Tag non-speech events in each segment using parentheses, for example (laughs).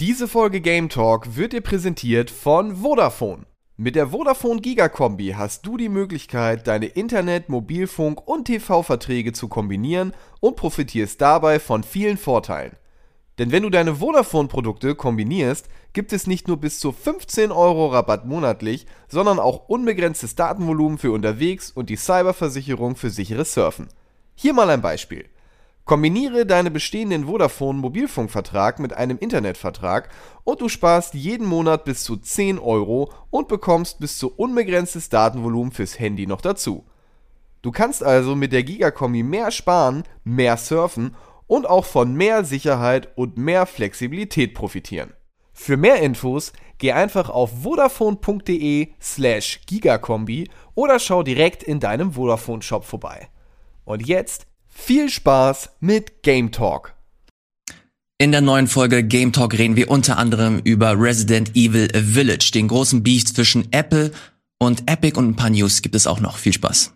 Diese Folge Game Talk wird dir präsentiert von Vodafone. Mit der Vodafone Gigakombi hast du die Möglichkeit, deine Internet-, Mobilfunk- und TV-Verträge zu kombinieren und profitierst dabei von vielen Vorteilen. Denn wenn du deine Vodafone-Produkte kombinierst, gibt es nicht nur bis zu 15 Euro Rabatt monatlich, sondern auch unbegrenztes Datenvolumen für unterwegs und die Cyberversicherung für sicheres Surfen. Hier mal ein Beispiel. Kombiniere deinen bestehenden Vodafone-Mobilfunkvertrag mit einem Internetvertrag und du sparst jeden Monat bis zu 10 Euro und bekommst bis zu unbegrenztes Datenvolumen fürs Handy noch dazu. Du kannst also mit der Gigakombi mehr sparen, mehr surfen und auch von mehr Sicherheit und mehr Flexibilität profitieren. Für mehr Infos geh einfach auf vodafone.de slash gigakombi oder schau direkt in deinem Vodafone Shop vorbei. Und jetzt viel Spaß mit Game Talk. In der neuen Folge Game Talk reden wir unter anderem über Resident Evil Village, den großen Beef zwischen Apple und Epic und ein paar News gibt es auch noch. Viel Spaß.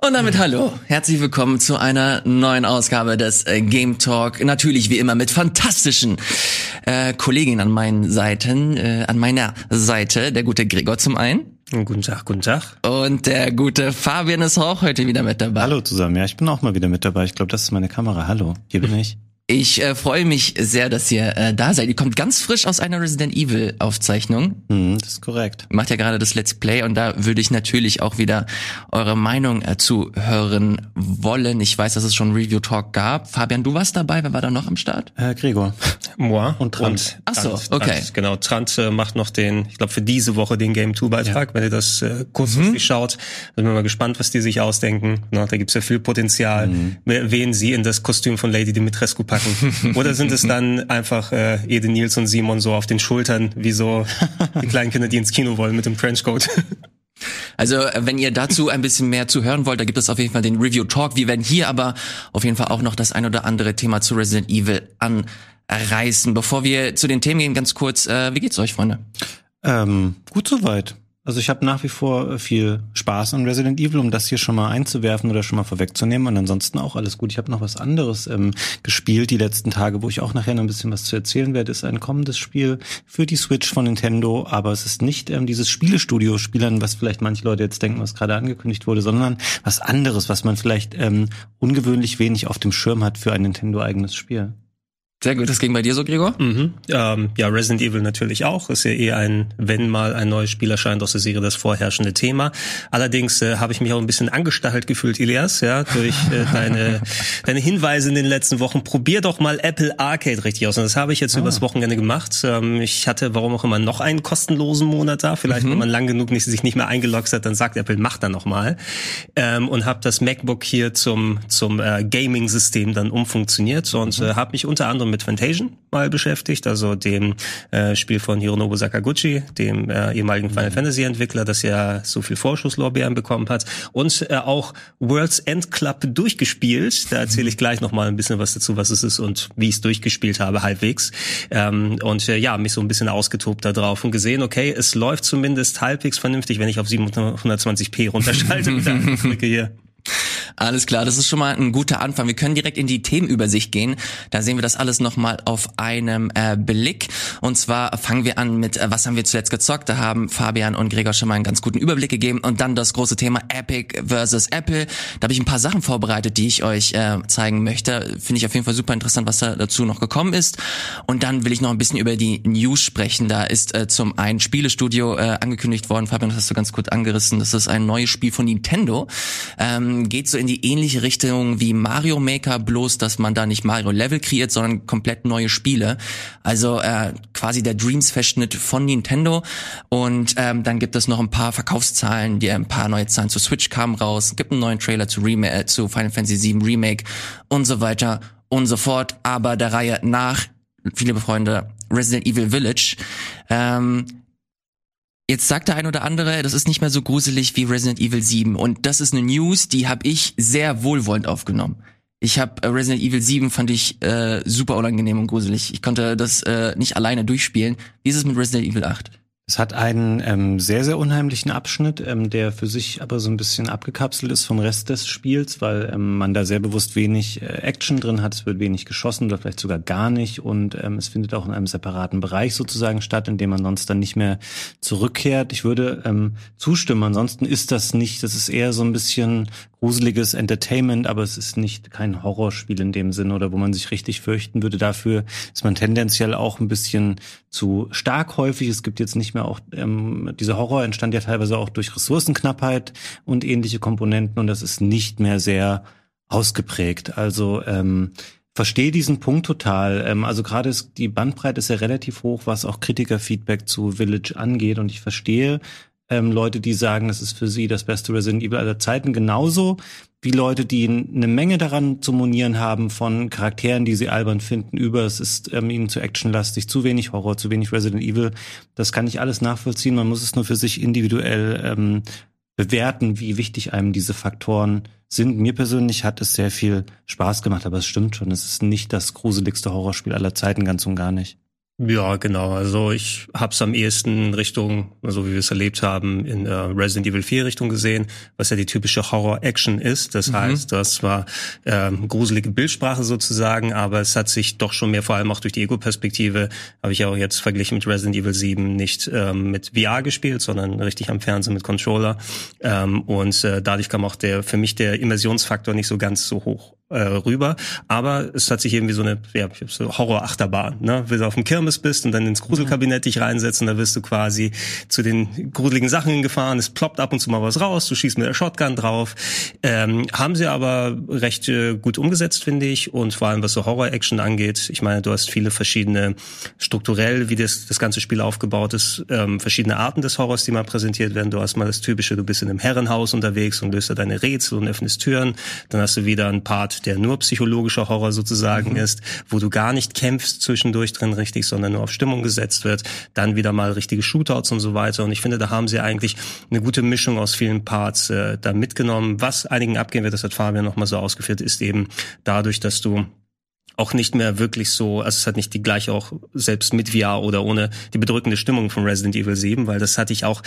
Und damit hallo, herzlich willkommen zu einer neuen Ausgabe des äh, Game Talk. Natürlich wie immer mit fantastischen äh, Kolleginnen an meinen Seiten, äh, an meiner Seite, der gute Gregor zum einen. Guten Tag, guten Tag. Und der gute Fabian ist auch heute wieder mit dabei. Hallo zusammen, ja, ich bin auch mal wieder mit dabei. Ich glaube, das ist meine Kamera. Hallo, hier bin (laughs) ich. Ich äh, freue mich sehr, dass ihr äh, da seid. Ihr kommt ganz frisch aus einer Resident Evil Aufzeichnung. Mhm, das ist korrekt. Macht ja gerade das Let's Play und da würde ich natürlich auch wieder eure Meinung äh, zu hören wollen. Ich weiß, dass es schon Review Talk gab. Fabian, du warst dabei. Wer war da noch am Start? Äh, Gregor. Moi und Trant. Ach so, Trant, okay. Trant, genau, Trant äh, macht noch den, ich glaube für diese Woche den Game 2 Beitrag, Ja. wenn ihr das äh, kurzfristig Mhm. schaut. Da sind wir mal gespannt, was die sich ausdenken. Na, da gibt's ja viel Potenzial, Mhm. wen sie in das Kostüm von Lady Dimitrescu packen. Oder sind es dann einfach äh, Ede Nils und Simon so auf den Schultern, wie so die kleinen Kinder, die ins Kino wollen mit dem Trenchcoat. Also, äh, wenn ihr dazu ein bisschen mehr zu hören wollt, da gibt es auf jeden Fall den Review Talk. Wir werden hier aber auf jeden Fall auch noch das ein oder andere Thema zu Resident Evil anreißen. Bevor wir zu den Themen gehen, ganz kurz, äh, wie geht's euch, Freunde? Ähm, gut soweit. Also ich habe nach wie vor äh, viel Spaß an Resident Evil, um das hier schon mal einzuwerfen oder schon mal vorwegzunehmen. Und ansonsten auch alles gut. Ich habe noch was anderes ähm, gespielt die letzten Tage, wo ich auch nachher noch ein bisschen was zu erzählen werde. Ist ein kommendes Spiel für die Switch von Nintendo, aber es ist nicht ähm, dieses Spielestudio-Spielern, was vielleicht manche Leute jetzt denken, was gerade angekündigt wurde, sondern was anderes, was man vielleicht ähm, ungewöhnlich wenig auf dem Schirm hat für ein Nintendo-eigenes Spiel. Sehr gut, das ging bei dir so, Gregor? Mhm. Ähm, ja, Resident Evil natürlich auch. Ist ja eh ein, wenn mal ein neues Spiel erscheint aus der Serie, das vorherrschende Thema. Allerdings äh, habe ich mich auch ein bisschen angestachelt gefühlt, Elias, ja, durch äh, (laughs) deine, deine Hinweise in den letzten Wochen. Probier doch mal Apple Arcade richtig aus. Und das habe ich jetzt übers Wochenende gemacht. Ähm, ich hatte, warum auch immer, noch einen kostenlosen Monat da. Vielleicht, wenn man lang genug nicht, sich nicht mehr eingeloggt hat, dann sagt Apple, mach da noch mal. Ähm, und habe das MacBook hier zum, zum äh, Gaming-System dann umfunktioniert und äh, habe mich unter anderem mit Fantasian mal beschäftigt, also dem äh, Spiel von Hironobu Sakaguchi, dem äh, ehemaligen Final Fantasy Entwickler, das ja so viel Vorschusslorbeeren bekommen hat und äh, auch World's End Club durchgespielt. Da erzähle ich gleich noch mal ein bisschen was dazu, was es ist und wie ich es durchgespielt habe halbwegs. Ähm, und äh, ja, mich so ein bisschen ausgetobt da drauf und gesehen, okay, es läuft zumindest halbwegs vernünftig, wenn ich auf 720p runterschalte und (laughs) dann drücke hier. Alles klar, das ist schon mal ein guter Anfang. Wir können direkt in die Themenübersicht gehen. Da sehen wir das alles nochmal auf einem äh, Blick. Und zwar fangen wir an mit, äh, was haben wir zuletzt gezockt? Da haben Fabian und Gregor schon mal einen ganz guten Überblick gegeben. Und dann das große Thema Epic versus Apple. Da habe ich ein paar Sachen vorbereitet, die ich euch äh, zeigen möchte. Finde ich auf jeden Fall super interessant, was da dazu noch gekommen ist. Und dann will ich noch ein bisschen über die News sprechen. Da ist äh, zum einen Spielestudio äh, angekündigt worden. Fabian, das hast du ganz gut angerissen. Das ist ein neues Spiel von Nintendo. Ähm, geht so in die ähnliche Richtung wie Mario Maker, bloß dass man da nicht Mario Level kreiert, sondern komplett neue Spiele. Also äh, quasi der Dreams-Verschnitt von Nintendo. Und ähm, dann gibt es noch ein paar Verkaufszahlen, die ein paar neue Zahlen zu Switch kamen raus. Gibt einen neuen Trailer zu, Rema äh, zu Final Fantasy VII Remake und so weiter und so fort. Aber der Reihe nach, viele Freunde, Resident Evil Village. Ähm, Jetzt sagt der ein oder andere, das ist nicht mehr so gruselig wie Resident Evil 7 und das ist eine News, die habe ich sehr wohlwollend aufgenommen. Ich habe äh, Resident Evil 7 fand ich äh, super unangenehm und gruselig. Ich konnte das äh, nicht alleine durchspielen. Wie ist es mit Resident Evil 8? Es hat einen ähm, sehr, sehr unheimlichen Abschnitt, ähm, der für sich aber so ein bisschen abgekapselt ist vom Rest des Spiels, weil ähm, man da sehr bewusst wenig äh, Action drin hat. Es wird wenig geschossen oder vielleicht sogar gar nicht. Und ähm, es findet auch in einem separaten Bereich sozusagen statt, in dem man sonst dann nicht mehr zurückkehrt. Ich würde ähm, zustimmen. Ansonsten ist das nicht, das ist eher so ein bisschen gruseliges Entertainment, aber es ist nicht kein Horrorspiel in dem Sinne oder wo man sich richtig fürchten würde. Dafür ist man tendenziell auch ein bisschen zu stark häufig. Es gibt jetzt nicht mehr auch, ähm, dieser Horror entstand ja teilweise auch durch Ressourcenknappheit und ähnliche Komponenten und das ist nicht mehr sehr ausgeprägt. Also ähm, verstehe diesen Punkt total. Ähm, also gerade ist die Bandbreite ist ja relativ hoch, was auch Kritikerfeedback zu Village angeht und ich verstehe ähm, Leute, die sagen, das ist für sie das beste Resident Evil aller Zeiten, genauso wie Leute, die eine Menge daran zu monieren haben von Charakteren, die sie albern finden, über es ist ähm, ihnen zu actionlastig, zu wenig Horror, zu wenig Resident Evil. Das kann ich alles nachvollziehen. Man muss es nur für sich individuell ähm, bewerten, wie wichtig einem diese Faktoren sind. Mir persönlich hat es sehr viel Spaß gemacht, aber es stimmt schon, es ist nicht das gruseligste Horrorspiel aller Zeiten, ganz und gar nicht. Ja, genau. Also ich habe es am ehesten Richtung, so wie wir es erlebt haben, in äh, Resident Evil 4 Richtung gesehen, was ja die typische Horror-Action ist. Das mhm. heißt, das war ähm, gruselige Bildsprache sozusagen, aber es hat sich doch schon mehr, vor allem auch durch die Ego-Perspektive, habe ich ja auch jetzt verglichen mit Resident Evil 7 nicht ähm, mit VR gespielt, sondern richtig am Fernsehen mit Controller. Ähm, und äh, dadurch kam auch der für mich der Immersionsfaktor nicht so ganz so hoch äh, rüber. Aber es hat sich irgendwie so eine ja, so Horror-Achterbahn, ne? Wenn du auf dem Kirmes bist und dann ins Gruselkabinett dich reinsetzt und da wirst du quasi zu den gruseligen Sachen gefahren. Es ploppt ab und zu mal was raus, du schießt mit der Shotgun drauf. Ähm, haben sie aber recht äh, gut umgesetzt, finde ich. Und vor allem, was so Horror-Action angeht, ich meine, du hast viele verschiedene strukturell, wie das, das ganze Spiel aufgebaut ist, ähm, verschiedene Arten des Horrors, die mal präsentiert werden. Du hast mal das typische, du bist in einem Herrenhaus unterwegs und löst da deine Rätsel und öffnest Türen. Dann hast du wieder ein Part der nur psychologischer Horror sozusagen mhm. ist, wo du gar nicht kämpfst zwischendurch drin richtig, sondern nur auf Stimmung gesetzt wird. Dann wieder mal richtige Shootouts und so weiter. Und ich finde, da haben sie eigentlich eine gute Mischung aus vielen Parts äh, da mitgenommen. Was einigen abgehen wird, das hat Fabian nochmal so ausgeführt, ist eben dadurch, dass du auch nicht mehr wirklich so, also es hat nicht die gleiche auch selbst mit VR oder ohne die bedrückende Stimmung von Resident Evil 7, weil das hatte ich auch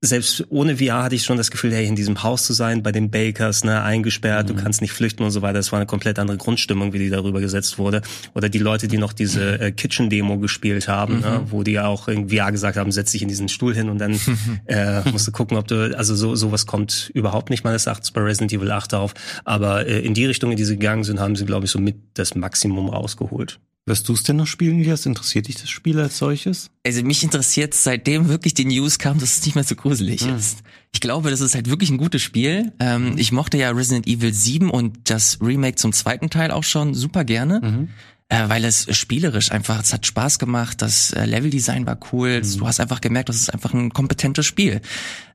selbst ohne VR hatte ich schon das Gefühl, hey, in diesem Haus zu sein, bei den Bakers, ne, eingesperrt, mhm. du kannst nicht flüchten und so weiter. Das war eine komplett andere Grundstimmung, wie die darüber gesetzt wurde. Oder die Leute, die noch diese äh, Kitchen-Demo gespielt haben, ne, mhm. ne, wo die auch in VR gesagt haben, setz dich in diesen Stuhl hin und dann (laughs) äh, musst du gucken, ob du, also so sowas kommt überhaupt nicht meines Erachtens bei Resident Evil 8 auf. Aber äh, in die Richtung, in die sie gegangen sind, haben sie, glaube ich, so mit das Maximum rausgeholt. Wirst du es denn noch spielen, Elias? Interessiert dich das Spiel als solches? Also mich interessiert seitdem wirklich die News kam, dass es nicht mehr so gruselig hm. ist. Ich glaube, das ist halt wirklich ein gutes Spiel. Ähm, mhm. Ich mochte ja Resident Evil 7 und das Remake zum zweiten Teil auch schon super gerne. Mhm äh, weil es spielerisch einfach, es hat Spaß gemacht, das äh, Leveldesign war cool, mhm. du hast einfach gemerkt, das ist einfach ein kompetentes Spiel.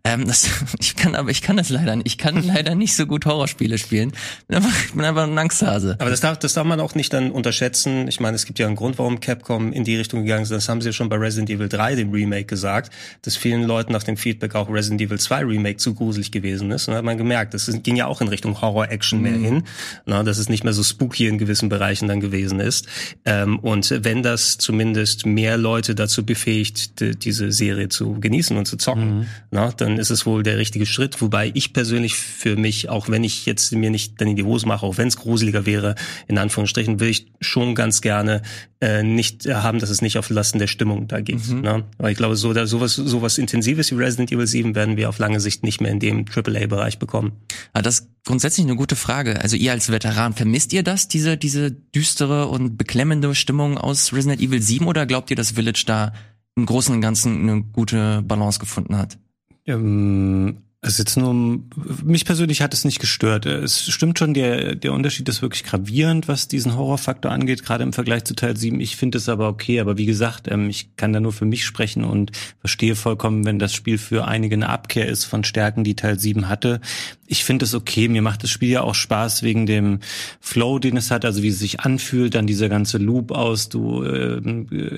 Ähm, das, (laughs) ich kann aber, ich kann das leider nicht, ich kann (laughs) leider nicht so gut Horrorspiele spielen. Bin einfach, ich bin einfach ein Angsthase. Aber das darf, das darf man auch nicht dann unterschätzen. Ich meine, es gibt ja einen Grund, warum Capcom in die Richtung gegangen ist. Das haben sie ja schon bei Resident Evil 3, dem Remake, gesagt, dass vielen Leuten nach dem Feedback auch Resident Evil 2 Remake zu gruselig gewesen ist. Und da hat man gemerkt, das ging ja auch in Richtung Horror-Action mhm. mehr hin, na, dass es nicht mehr so spooky in gewissen Bereichen dann gewesen ist. Ähm, und wenn das zumindest mehr Leute dazu befähigt, die, diese Serie zu genießen und zu zocken, mhm. na, dann dann ist es wohl der richtige Schritt. Wobei ich persönlich für mich, auch wenn ich jetzt mir nicht dann in die Hose mache, auch wenn es gruseliger wäre, in Anführungsstrichen, will ich schon ganz gerne äh, nicht haben, dass es nicht auf Lasten der Stimmung da geht. Mhm. Ne? Weil ich glaube, so da, sowas, sowas Intensives wie Resident Evil 7 werden wir auf lange Sicht nicht mehr in dem AAA-Bereich bekommen. Aber das ist grundsätzlich eine gute Frage. Also ihr als Veteran, vermisst ihr das, diese, diese düstere und beklemmende Stimmung aus Resident Evil 7 oder glaubt ihr, dass Village da im Großen und Ganzen eine gute Balance gefunden hat? Ähm, Also jetzt nur, mich persönlich hat es nicht gestört. Es stimmt schon, der, der Unterschied ist wirklich gravierend, was diesen Horrorfaktor angeht, gerade im Vergleich zu Teil 7. Ich finde es aber okay, aber wie gesagt, ähm, ich kann da nur für mich sprechen und verstehe vollkommen, wenn das Spiel für einige eine Abkehr ist von Stärken, die Teil 7 hatte. Ich finde es okay, mir macht das Spiel ja auch Spaß wegen dem Flow, den es hat, also wie es sich anfühlt, dann dieser ganze Loop aus, du äh,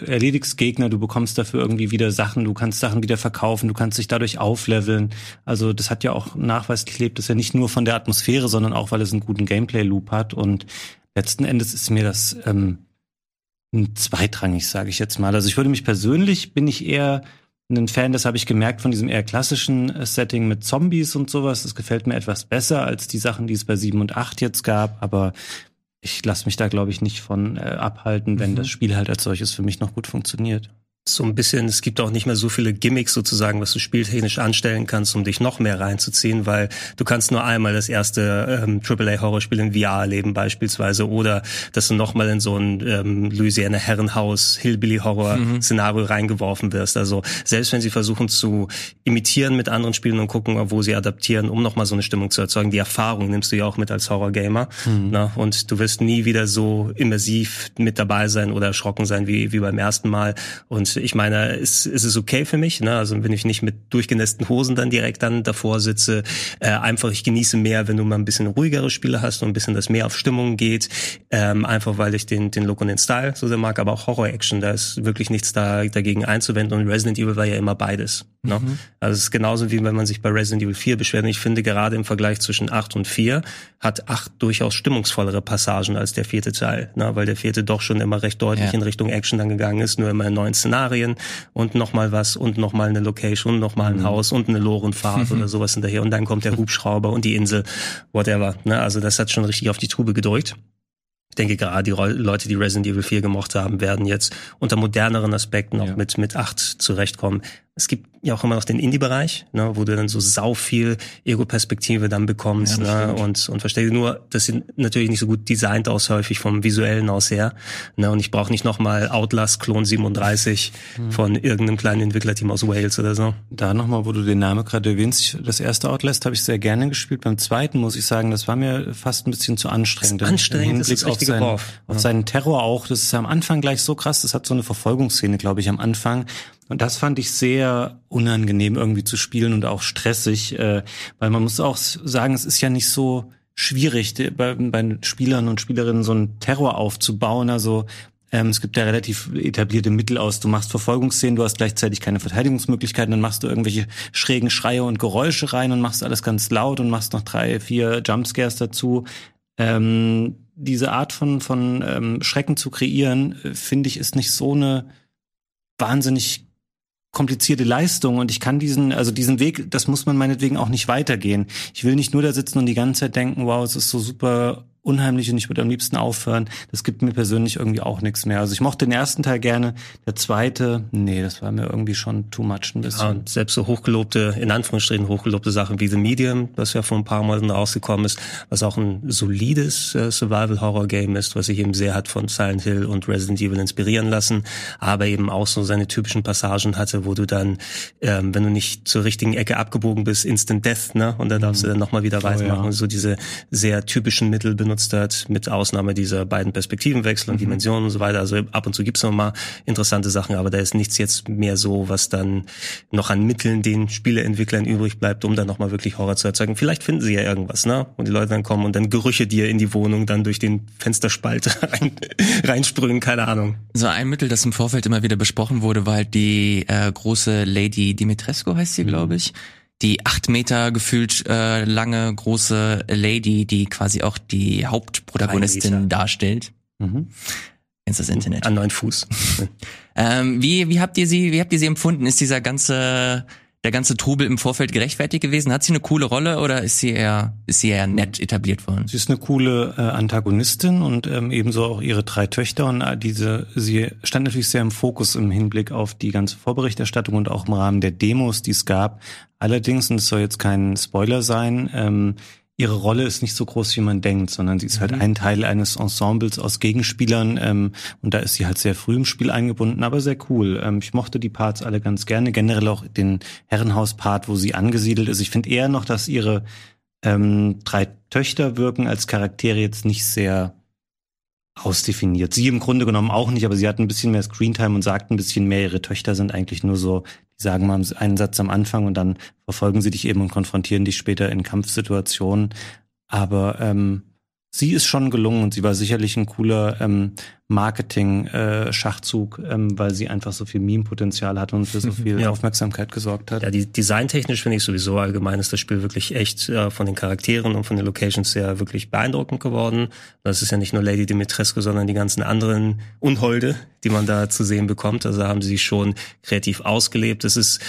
erledigst Gegner, du bekommst dafür irgendwie wieder Sachen, du kannst Sachen wieder verkaufen, du kannst dich dadurch aufleveln. Also das hat ja auch nachweislich lebt es ja nicht nur von der Atmosphäre, sondern auch, weil es einen guten Gameplay-Loop hat. Und letzten Endes ist mir das ähm, zweitrangig, sage ich jetzt mal. Also ich würde mich persönlich, bin ich eher ein Fan, das habe ich gemerkt von diesem eher klassischen äh, Setting mit Zombies und sowas. Das gefällt mir etwas besser als die Sachen, die es bei 7 und 8 jetzt gab, aber ich lasse mich da, glaube ich, nicht von äh, abhalten, wenn mhm. das Spiel halt als solches für mich noch gut funktioniert so ein bisschen, es gibt auch nicht mehr so viele Gimmicks sozusagen, was du spieltechnisch anstellen kannst, um dich noch mehr reinzuziehen, weil du kannst nur einmal das erste ähm, AAA-Horrorspiel in VR erleben beispielsweise oder dass du nochmal in so ein ähm, Louisiana Herrenhaus Hillbilly-Horror-Szenario mhm. reingeworfen wirst. Also selbst wenn sie versuchen zu imitieren mit anderen Spielen und gucken, wo sie adaptieren, um nochmal so eine Stimmung zu erzeugen, die Erfahrung nimmst du ja auch mit als Horror-Gamer. Mhm. Na, und du wirst nie wieder so immersiv mit dabei sein oder erschrocken sein wie, wie beim ersten Mal. Und ich meine, ist, ist es okay für mich, ne? Also wenn ich nicht mit durchgenässten Hosen dann direkt dann davor sitze, äh, einfach ich genieße mehr, wenn du mal ein bisschen ruhigere Spiele hast und ein bisschen das mehr auf Stimmung geht, ähm, einfach weil ich den den Look und den Style so sehr mag, aber auch Horror Action, da ist wirklich nichts da dagegen einzuwenden und Resident Evil war ja immer beides. Ne? Mhm. Also es ist genauso wie wenn man sich bei Resident Evil 4 beschwert. Und ich finde gerade im Vergleich zwischen 8 und 4 hat 8 durchaus stimmungsvollere Passagen als der vierte Teil, ne? weil der vierte doch schon immer recht deutlich ja. in Richtung Action dann gegangen ist, nur immer in neuen Szenarien und nochmal was und nochmal eine Location und nochmal ein mhm. Haus und eine Lorenfahrt oder (laughs) sowas hinterher und dann kommt der Hubschrauber und die Insel, whatever. Ne? Also das hat schon richtig auf die Tube gedrückt. Ich denke gerade die Leute, die Resident Evil 4 gemocht haben, werden jetzt unter moderneren Aspekten auch ja. mit, mit 8 zurechtkommen. Es gibt ja auch immer noch den Indie-Bereich, ne, wo du dann so sau viel Ego-Perspektive dann bekommst ja, ne, und und verstehe nur, das sind natürlich nicht so gut designt aus häufig vom visuellen aus her, ne, und ich brauche nicht nochmal Outlast Klon 37 hm. von irgendeinem kleinen Entwicklerteam aus Wales oder so. Da nochmal, wo du den Namen gerade erwähnst, das erste Outlast habe ich sehr gerne gespielt. Beim zweiten muss ich sagen, das war mir fast ein bisschen zu anstrengend. Das anstrengend, das ist auf, seinen, auf seinen Terror auch. Das ist am Anfang gleich so krass. Das hat so eine Verfolgungsszene, glaube ich, am Anfang und das fand ich sehr unangenehm irgendwie zu spielen und auch stressig, äh, weil man muss auch sagen, es ist ja nicht so schwierig, bei, bei Spielern und Spielerinnen so einen Terror aufzubauen. Also ähm, es gibt ja relativ etablierte Mittel aus. Du machst Verfolgungsszenen, du hast gleichzeitig keine Verteidigungsmöglichkeiten, dann machst du irgendwelche schrägen Schreie und Geräusche rein und machst alles ganz laut und machst noch drei, vier Jumpscares dazu. Ähm, diese Art von, von ähm, Schrecken zu kreieren, äh, finde ich, ist nicht so eine wahnsinnig komplizierte Leistung und ich kann diesen, also diesen Weg, das muss man meinetwegen auch nicht weitergehen. Ich will nicht nur da sitzen und die ganze Zeit denken, wow, es ist so super unheimlich und ich würde am liebsten aufhören. Das gibt mir persönlich irgendwie auch nichts mehr. Also ich mochte den ersten Teil gerne. Der zweite, nee, das war mir irgendwie schon too much ein bisschen. Ja, selbst so hochgelobte, in Anführungsstrichen hochgelobte Sachen wie The Medium, was ja vor ein paar Monaten rausgekommen ist, was auch ein solides äh, Survival-Horror-Game ist, was sich eben sehr hat von Silent Hill und Resident Evil inspirieren lassen, aber eben auch so seine typischen Passagen hatte, wo du dann, ähm, wenn du nicht zur richtigen Ecke abgebogen bist, Instant Death, ne? Und dann darfst mhm. du dann nochmal wieder weitermachen. Oh, ja. So diese sehr typischen Mittel benutzt genutzt hat, mit Ausnahme dieser beiden Perspektivenwechsel und mhm. Dimensionen und so weiter. Also ab und zu gibt's noch mal interessante Sachen, aber da ist nichts jetzt mehr so, was dann noch an Mitteln den Spieleentwicklern übrig bleibt, um dann noch mal wirklich Horror zu erzeugen. Vielleicht finden sie ja irgendwas, ne? Und die Leute dann kommen und dann Gerüche dir in die Wohnung dann durch den Fensterspalt (laughs) rein, reinsprühen, keine Ahnung. So ein Mittel, das im Vorfeld immer wieder besprochen wurde, war halt die äh, große Lady Dimitrescu heißt sie, mhm. glaube ich die acht Meter gefühlt äh, lange große Lady, die quasi auch die Hauptprotagonistin darstellt. Mhm. Ins das Internet. An neun Fuß. (laughs) ähm, wie, wie habt ihr sie, wie habt ihr sie empfunden? Ist dieser ganze der ganze Trubel im Vorfeld gerechtfertigt gewesen? Hat sie eine coole Rolle oder ist sie eher, ist sie eher nett etabliert worden? Sie ist eine coole äh, Antagonistin und ähm, ebenso auch ihre drei Töchter und äh, diese, sie stand natürlich sehr im Fokus im Hinblick auf die ganze Vorberichterstattung und auch im Rahmen der Demos, die es gab. Allerdings, und es soll jetzt kein Spoiler sein, ähm, ihre Rolle ist nicht so groß, wie man denkt, sondern sie ist halt mhm. ein Teil eines Ensembles aus Gegenspielern ähm, und da ist sie halt sehr früh im Spiel eingebunden, aber sehr cool. Ähm, ich mochte die Parts alle ganz gerne, generell auch den Herrenhaus-Part, wo sie angesiedelt ist. Ich finde eher noch, dass ihre ähm, drei Töchter wirken als Charaktere jetzt nicht sehr ausdefiniert. Sie im Grunde genommen auch nicht, aber sie hat ein bisschen mehr Screentime und sagt ein bisschen mehr. Ihre Töchter sind eigentlich nur so, die sagen mal einen Satz am Anfang und dann verfolgen sie dich eben und konfrontieren dich später in Kampfsituationen. Aber ähm, sie ist schon gelungen und sie war sicherlich ein cooler ähm, Marketing-Schachzug, äh, ähm, weil sie einfach so viel Meme-Potenzial hat und für so (laughs) viel ja. Aufmerksamkeit gesorgt hat. Ja, die designtechnisch finde ich sowieso allgemein ist das Spiel wirklich echt äh, von den Charakteren und von den Locations sehr wirklich beeindruckend geworden. Das ist ja nicht nur Lady Dimitrescu, sondern die ganzen anderen Unholde, die man da zu sehen bekommt. Also haben sie sich schon kreativ ausgelebt. Es ist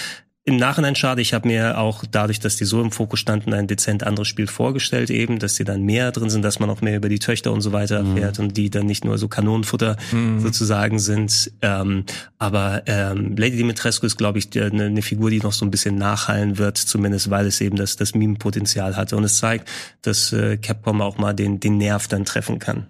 im Nachhinein schade, ich habe mir auch dadurch, dass die so im Fokus standen, ein dezent anderes Spiel vorgestellt eben, dass die dann mehr drin sind, dass man auch mehr über die Töchter und so weiter mhm. erfährt und die dann nicht nur so Kanonenfutter mhm. sozusagen sind. Ähm, aber ähm, Lady Dimitrescu ist, glaube ich, eine, eine, Figur, die noch so ein bisschen nachhallen wird, zumindest weil es eben das, das Meme-Potenzial hatte. Und es zeigt, dass äh, Capcom auch mal den, den Nerv dann treffen kann.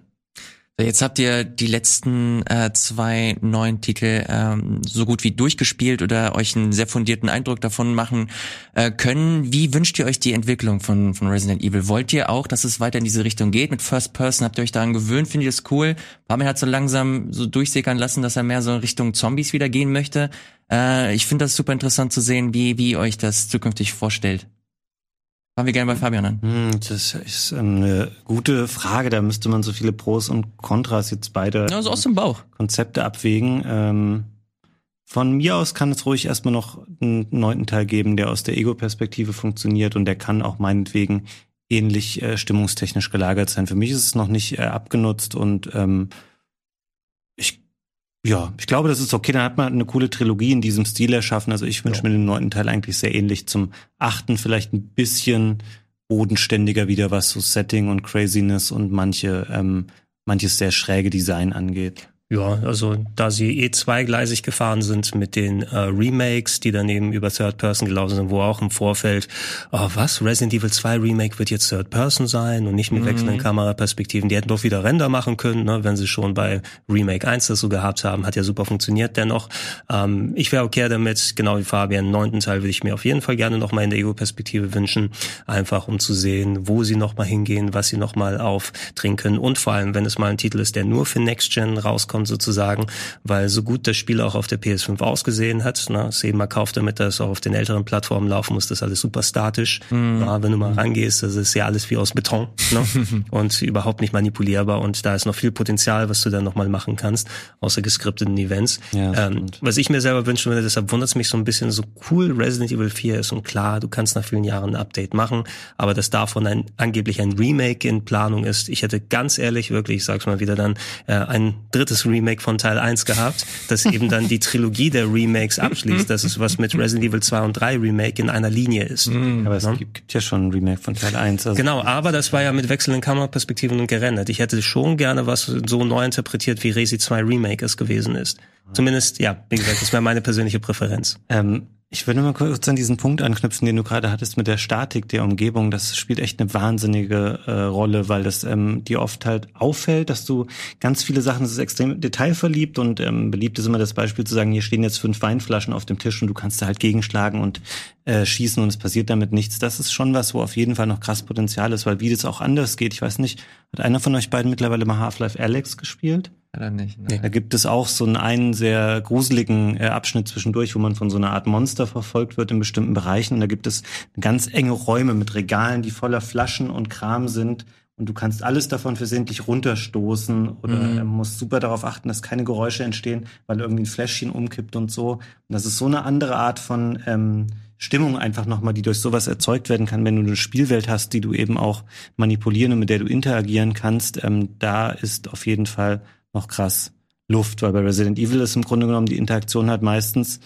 Jetzt habt ihr die letzten äh, zwei neuen Titel ähm, so gut wie durchgespielt oder euch einen sehr fundierten Eindruck davon machen äh, können. Wie wünscht ihr euch die Entwicklung von, von Resident Evil? Wollt ihr auch, dass es weiter in diese Richtung geht? Mit First Person habt ihr euch daran gewöhnt? Findet ihr das cool? Barman hat so langsam so durchsickern lassen, dass er mehr so in Richtung Zombies wieder gehen möchte. Äh, ich finde das super interessant zu sehen, wie, wie ihr euch das zukünftig vorstellt. Fangen wir gerne bei Fabian an. Hm, das ist eine gute Frage. Da müsste man so viele Pros und Kontras jetzt beide ja, so aus dem Bauch. Konzepte abwägen. Ähm, von mir aus kann es ruhig erstmal noch einen neunten Teil geben, der aus der Ego-Perspektive funktioniert und der kann auch meinetwegen ähnlich äh, stimmungstechnisch gelagert sein. Für mich ist es noch nicht äh, abgenutzt und ähm, ja, ich glaube, das ist okay. Dann hat man eine coole Trilogie in diesem Stil erschaffen. Also ich wünsche ja. mir den neunten Teil eigentlich sehr ähnlich zum achten, vielleicht ein bisschen bodenständiger wieder, was so Setting und Craziness und manche, ähm, manches sehr schräge Design angeht. Ja, also da sie eh zweigleisig gefahren sind mit den äh, Remakes, die dann eben über Third Person gelaufen sind, wo auch im Vorfeld, oh was, Resident Evil 2 Remake wird jetzt Third Person sein und nicht mit mhm. wechselnden Kameraperspektiven. Die hätten doch wieder Render machen können, ne, wenn sie schon bei Remake 1 das so gehabt haben. Hat ja super funktioniert dennoch. Ähm, ich wäre okay damit, genau wie Fabian, neunten Teil würde ich mir auf jeden Fall gerne nochmal in der Ego-Perspektive wünschen, einfach um zu sehen, wo sie nochmal hingehen, was sie nochmal auftrinken und vor allem, wenn es mal ein Titel ist, der nur für Next Gen rauskommt, rauskommt sozusagen, weil so gut das Spiel auch auf der PS5 ausgesehen hat, ne, es eben mal kauft, damit das auch auf den älteren Plattformen laufen muss, das alles super statisch. Mhm. Ja, wenn du mal rangehst, das ist ja alles wie aus Beton ne, (laughs) und überhaupt nicht manipulierbar und da ist noch viel Potenzial, was du dann nochmal machen kannst, außer geskripteten Events. Ja, ähm, was ich mir selber wünschen würde, deshalb wundert es mich so ein bisschen, so cool Resident Evil 4 ist und klar, du kannst nach vielen Jahren ein Update machen, aber dass davon ein angeblich ein Remake in Planung ist, ich hätte ganz ehrlich, wirklich, ich sag's mal wieder dann, äh, ein drittes Remake von Teil 1 gehabt, das eben dann die Trilogie der Remakes abschließt. Das ist was mit Resident Evil 2 und 3 Remake in einer Linie ist. Mhm. Aber es ja? gibt ja schon ein Remake von Teil 1. Also genau, aber das war ja mit wechselnden Kameraperspektiven und gerendert. Ich hätte schon gerne was so neu interpretiert, wie Resi 2 Remake es gewesen ist. Zumindest, ja, wie gesagt, das wäre meine persönliche Präferenz. Ähm, ich würde mal kurz an diesen Punkt anknüpfen, den du gerade hattest mit der Statik der Umgebung. Das spielt echt eine wahnsinnige äh, Rolle, weil das ähm, dir oft halt auffällt, dass du ganz viele Sachen, das ist extrem detailverliebt und ähm, beliebt ist immer das Beispiel zu sagen, hier stehen jetzt fünf Weinflaschen auf dem Tisch und du kannst da halt gegenschlagen und äh, schießen und es passiert damit nichts. Das ist schon was, wo auf jeden Fall noch krass Potenzial ist, weil wie das auch anders geht, ich weiß nicht, hat einer von euch beiden mittlerweile mal Half-Life Alex gespielt? Leider nicht. Ne? Da gibt es auch so einen, einen sehr gruseligen äh, Abschnitt zwischendurch, wo man von so einer Art Monster verfolgt wird in bestimmten Bereichen. Und da gibt es ganz enge Räume mit Regalen, die voller Flaschen und Kram sind. Und du kannst alles davon versehentlich runterstoßen oder mhm. musst super darauf achten, dass keine Geräusche entstehen, weil irgendwie ein Fläschchen umkippt und so. Und das ist so eine andere Art von ähm, Stimmung einfach nochmal, die durch sowas erzeugt werden kann, wenn du eine Spielwelt hast, die du eben auch manipulieren und mit der du interagieren kannst. Ähm, da ist auf jeden Fall noch krass Luft, weil bei Resident Evil ist im Grunde genommen die Interaktion halt meistens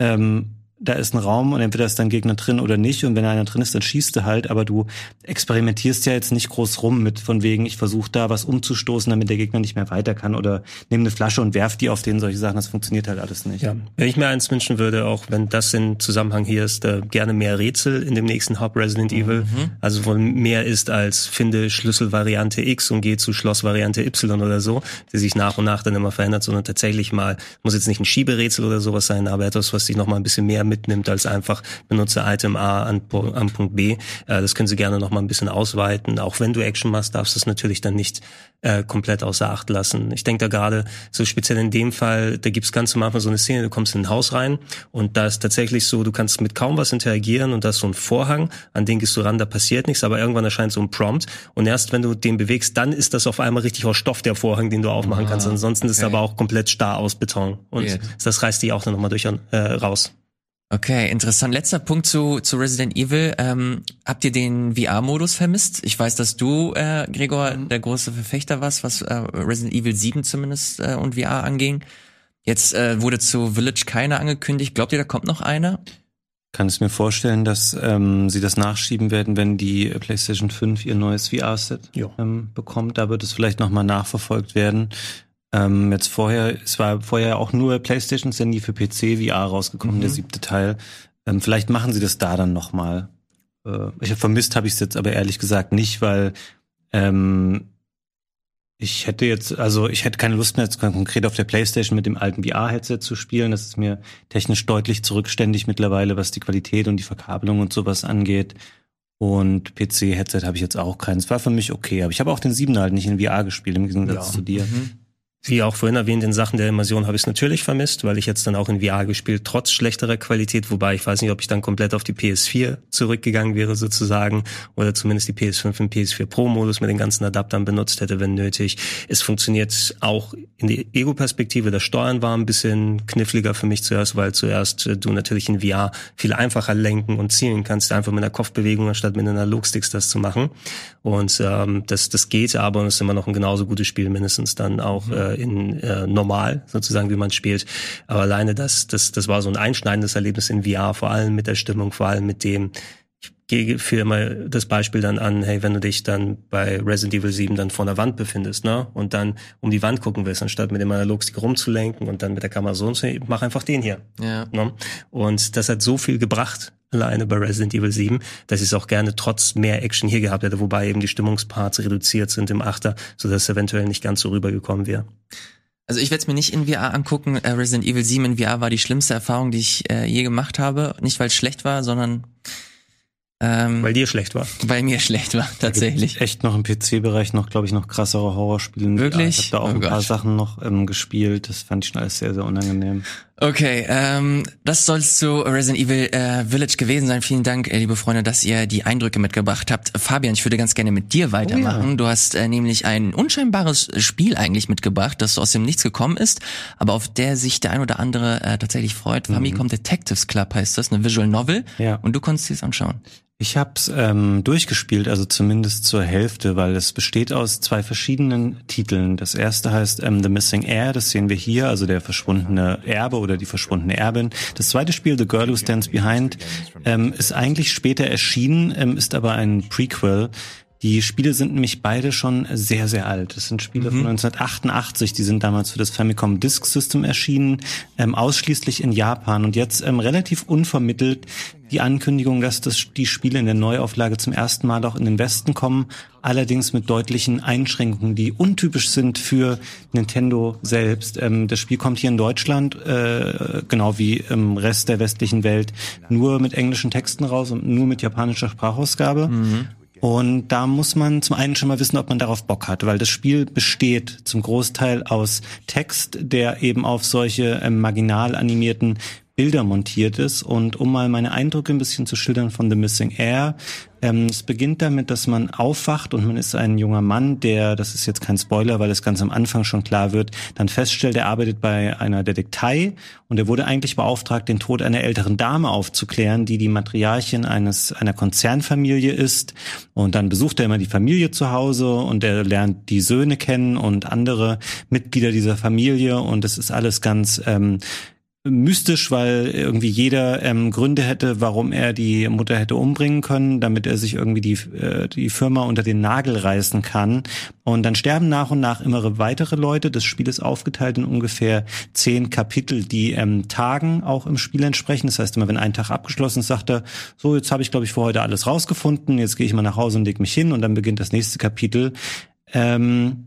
ähm, da ist ein Raum und entweder ist dann Gegner drin oder nicht. Und wenn einer drin ist, dann schießt du halt, aber du experimentierst ja jetzt nicht groß rum mit von wegen, ich versuche da was umzustoßen, damit der Gegner nicht mehr weiter kann. Oder nehme eine Flasche und werf die auf den, solche Sachen, das funktioniert halt alles nicht. Ja, wenn ich mir eins wünschen würde, auch wenn das in Zusammenhang hier ist, äh, gerne mehr Rätsel in dem nächsten Hub Resident Evil, Mhm. also wo mehr ist als finde Schlüsselvariante X und geh zu Schlossvariante Y oder so, die sich nach und nach dann immer verändert, sondern tatsächlich mal, muss jetzt nicht ein Schieberätsel oder sowas sein, aber etwas, was dich noch mal ein bisschen mehr mitnimmt als einfach benutze Item A an, an Punkt B. Äh, das können sie gerne noch mal ein bisschen ausweiten. Auch wenn du Action machst, darfst du es natürlich dann nicht äh, komplett außer Acht lassen. Ich denke da gerade, so speziell in dem Fall, da gibt's ganz am Anfang so eine Szene, du kommst in ein Haus rein und da ist tatsächlich so, du kannst mit kaum was interagieren und da ist so ein Vorhang, an den gehst du ran, da passiert nichts, aber irgendwann erscheint so ein Prompt und erst wenn du den bewegst, dann ist das auf einmal richtig aus Stoff, der Vorhang, den du aufmachen kannst. Ansonsten ist okay. aber auch komplett starr aus Beton und Weird. das reißt dich auch dann nochmal durch äh, raus. Okay, interessant. Letzter Punkt zu, zu Resident Evil. Ähm, habt ihr den VR-Modus vermisst? Ich weiß, dass du, äh, Gregor, der große Verfechter warst, was äh, Resident Evil 7 zumindest äh, und VR anging. Jetzt äh, wurde zu Village keiner angekündigt. Glaubt ihr, da kommt noch einer? Kann es mir vorstellen, dass ähm, sie das nachschieben werden, wenn die PlayStation 5 ihr neues VR-Set ähm, bekommt. Da wird es vielleicht nochmal nachverfolgt werden. Ähm, jetzt vorher, es war vorher auch nur PlayStation, nie für PC VR rausgekommen, Mhm. der siebte Teil. Ähm, vielleicht machen sie das da dann nochmal. Äh, ich hab vermisst habe ich es jetzt aber ehrlich gesagt nicht, weil ähm, ich hätte jetzt, also ich hätte keine Lust mehr, jetzt konkret auf der Playstation mit dem alten VR-Headset zu spielen. Das ist mir technisch deutlich zurückständig mittlerweile, was die Qualität und die Verkabelung und sowas angeht. Und PC-Headset habe ich jetzt auch keins. War für mich okay, aber ich habe auch den 7 halt nicht in VR gespielt, im Gegensatz Ja. zu dir. Wie auch vorhin erwähnt, in Sachen der Immersion habe ich es natürlich vermisst, weil ich jetzt dann auch in VR gespielt, trotz schlechterer Qualität, wobei ich weiß nicht, ob ich dann komplett auf die PS4 zurückgegangen wäre sozusagen oder zumindest die PS5 im PS4 Pro-Modus mit den ganzen Adaptern benutzt hätte, wenn nötig. Es funktioniert auch in die Ego-Perspektive. Das Steuern war ein bisschen kniffliger für mich zuerst, weil zuerst äh, du natürlich in VR viel einfacher lenken und zielen kannst, einfach mit einer Kopfbewegung anstatt mit den Analogsticks das zu machen. Und ähm, das, das geht aber und es ist immer noch ein genauso gutes Spiel, mindestens dann auch äh, in äh, normal, sozusagen, wie man spielt. Aber alleine das, das, das war so ein einschneidendes Erlebnis in VR, vor allem mit der Stimmung, vor allem mit dem, für immer das Beispiel dann an, hey, wenn du dich dann bei Resident Evil 7 dann vor einer Wand befindest, ne, und dann um die Wand gucken willst, anstatt mit dem Analogstick rumzulenken und dann mit der Kamera so und so, mach einfach den hier. Ja. Ne? Und das hat so viel gebracht, alleine bei Resident Evil 7, dass ich es auch gerne trotz mehr Action hier gehabt hätte, wobei eben die Stimmungsparts reduziert sind im Achter, sodass es eventuell nicht ganz so rübergekommen wäre. Also ich werde es mir nicht in VR angucken. Äh, Resident Evil 7 in VR war die schlimmste Erfahrung, die ich äh, je gemacht habe. Nicht weil es schlecht war, sondern ähm, Weil dir schlecht war. weil mir schlecht war, tatsächlich. Echt noch im PC-Bereich noch, glaube ich, noch krassere Horrorspiele. Wirklich? Ich habe da auch Oh ein paar Gott. Sachen noch ähm, gespielt. Das fand ich schon alles sehr, sehr unangenehm. Okay, ähm, das soll's zu Resident Evil äh, Village gewesen sein. Vielen Dank, äh, liebe Freunde, dass ihr die Eindrücke mitgebracht habt. Fabian, ich würde ganz gerne mit dir weitermachen. Du hast äh, nämlich ein unscheinbares Spiel eigentlich mitgebracht, das aus dem Nichts gekommen ist, aber auf der sich der ein oder andere äh, tatsächlich freut. Famicom Detectives Club heißt das, eine Visual Novel. Ja. Und du konntest es anschauen. Ich habe es ähm, durchgespielt, also zumindest zur Hälfte, weil es besteht aus zwei verschiedenen Titeln. Das erste heißt ähm, The Missing Heir, das sehen wir hier, also der verschwundene Erbe oder die verschwundene Erbin. Das zweite Spiel, The Girl Who Stands Behind, ähm, ist eigentlich später erschienen, ähm, ist aber ein Prequel. Die Spiele sind nämlich beide schon sehr, sehr alt. Das sind Spiele von 1988, die sind damals für das Famicom Disk System erschienen, ähm, ausschließlich in Japan und jetzt ähm, relativ unvermittelt die Ankündigung, dass das, die Spiele in der Neuauflage zum ersten Mal auch in den Westen kommen, allerdings mit deutlichen Einschränkungen, die untypisch sind für Nintendo selbst. Ähm, das Spiel kommt hier in Deutschland, äh, genau wie im Rest der westlichen Welt, nur mit englischen Texten raus und nur mit japanischer Sprachausgabe. Und da muss man zum einen schon mal wissen, ob man darauf Bock hat, weil das Spiel besteht zum Großteil aus Text, der eben auf solche ähm, marginal animierten Bilder montiert ist. Und um mal meine Eindrücke ein bisschen zu schildern von The Missing Air, ähm, es beginnt damit, dass man aufwacht und man ist ein junger Mann, der, das ist jetzt kein Spoiler, weil es ganz am Anfang schon klar wird, dann feststellt, er arbeitet bei einer Detektei und er wurde eigentlich beauftragt, den Tod einer älteren Dame aufzuklären, die die Matriarchin eines einer Konzernfamilie ist. Und dann besucht er immer die Familie zu Hause und er lernt die Söhne kennen und andere Mitglieder dieser Familie und es ist alles ganz ähm, mystisch, weil irgendwie jeder ähm, Gründe hätte, warum er die Mutter hätte umbringen können, damit er sich irgendwie die, äh, die Firma unter den Nagel reißen kann. Und dann sterben nach und nach immer weitere Leute. Das Spiel ist aufgeteilt in ungefähr zehn Kapitel, die ähm, Tagen auch im Spiel entsprechen. Das heißt, immer wenn ein Tag abgeschlossen ist, sagt er, so, jetzt habe ich, glaube ich, für heute alles rausgefunden, jetzt gehe ich mal nach Hause und leg mich hin und dann beginnt das nächste Kapitel. Ähm,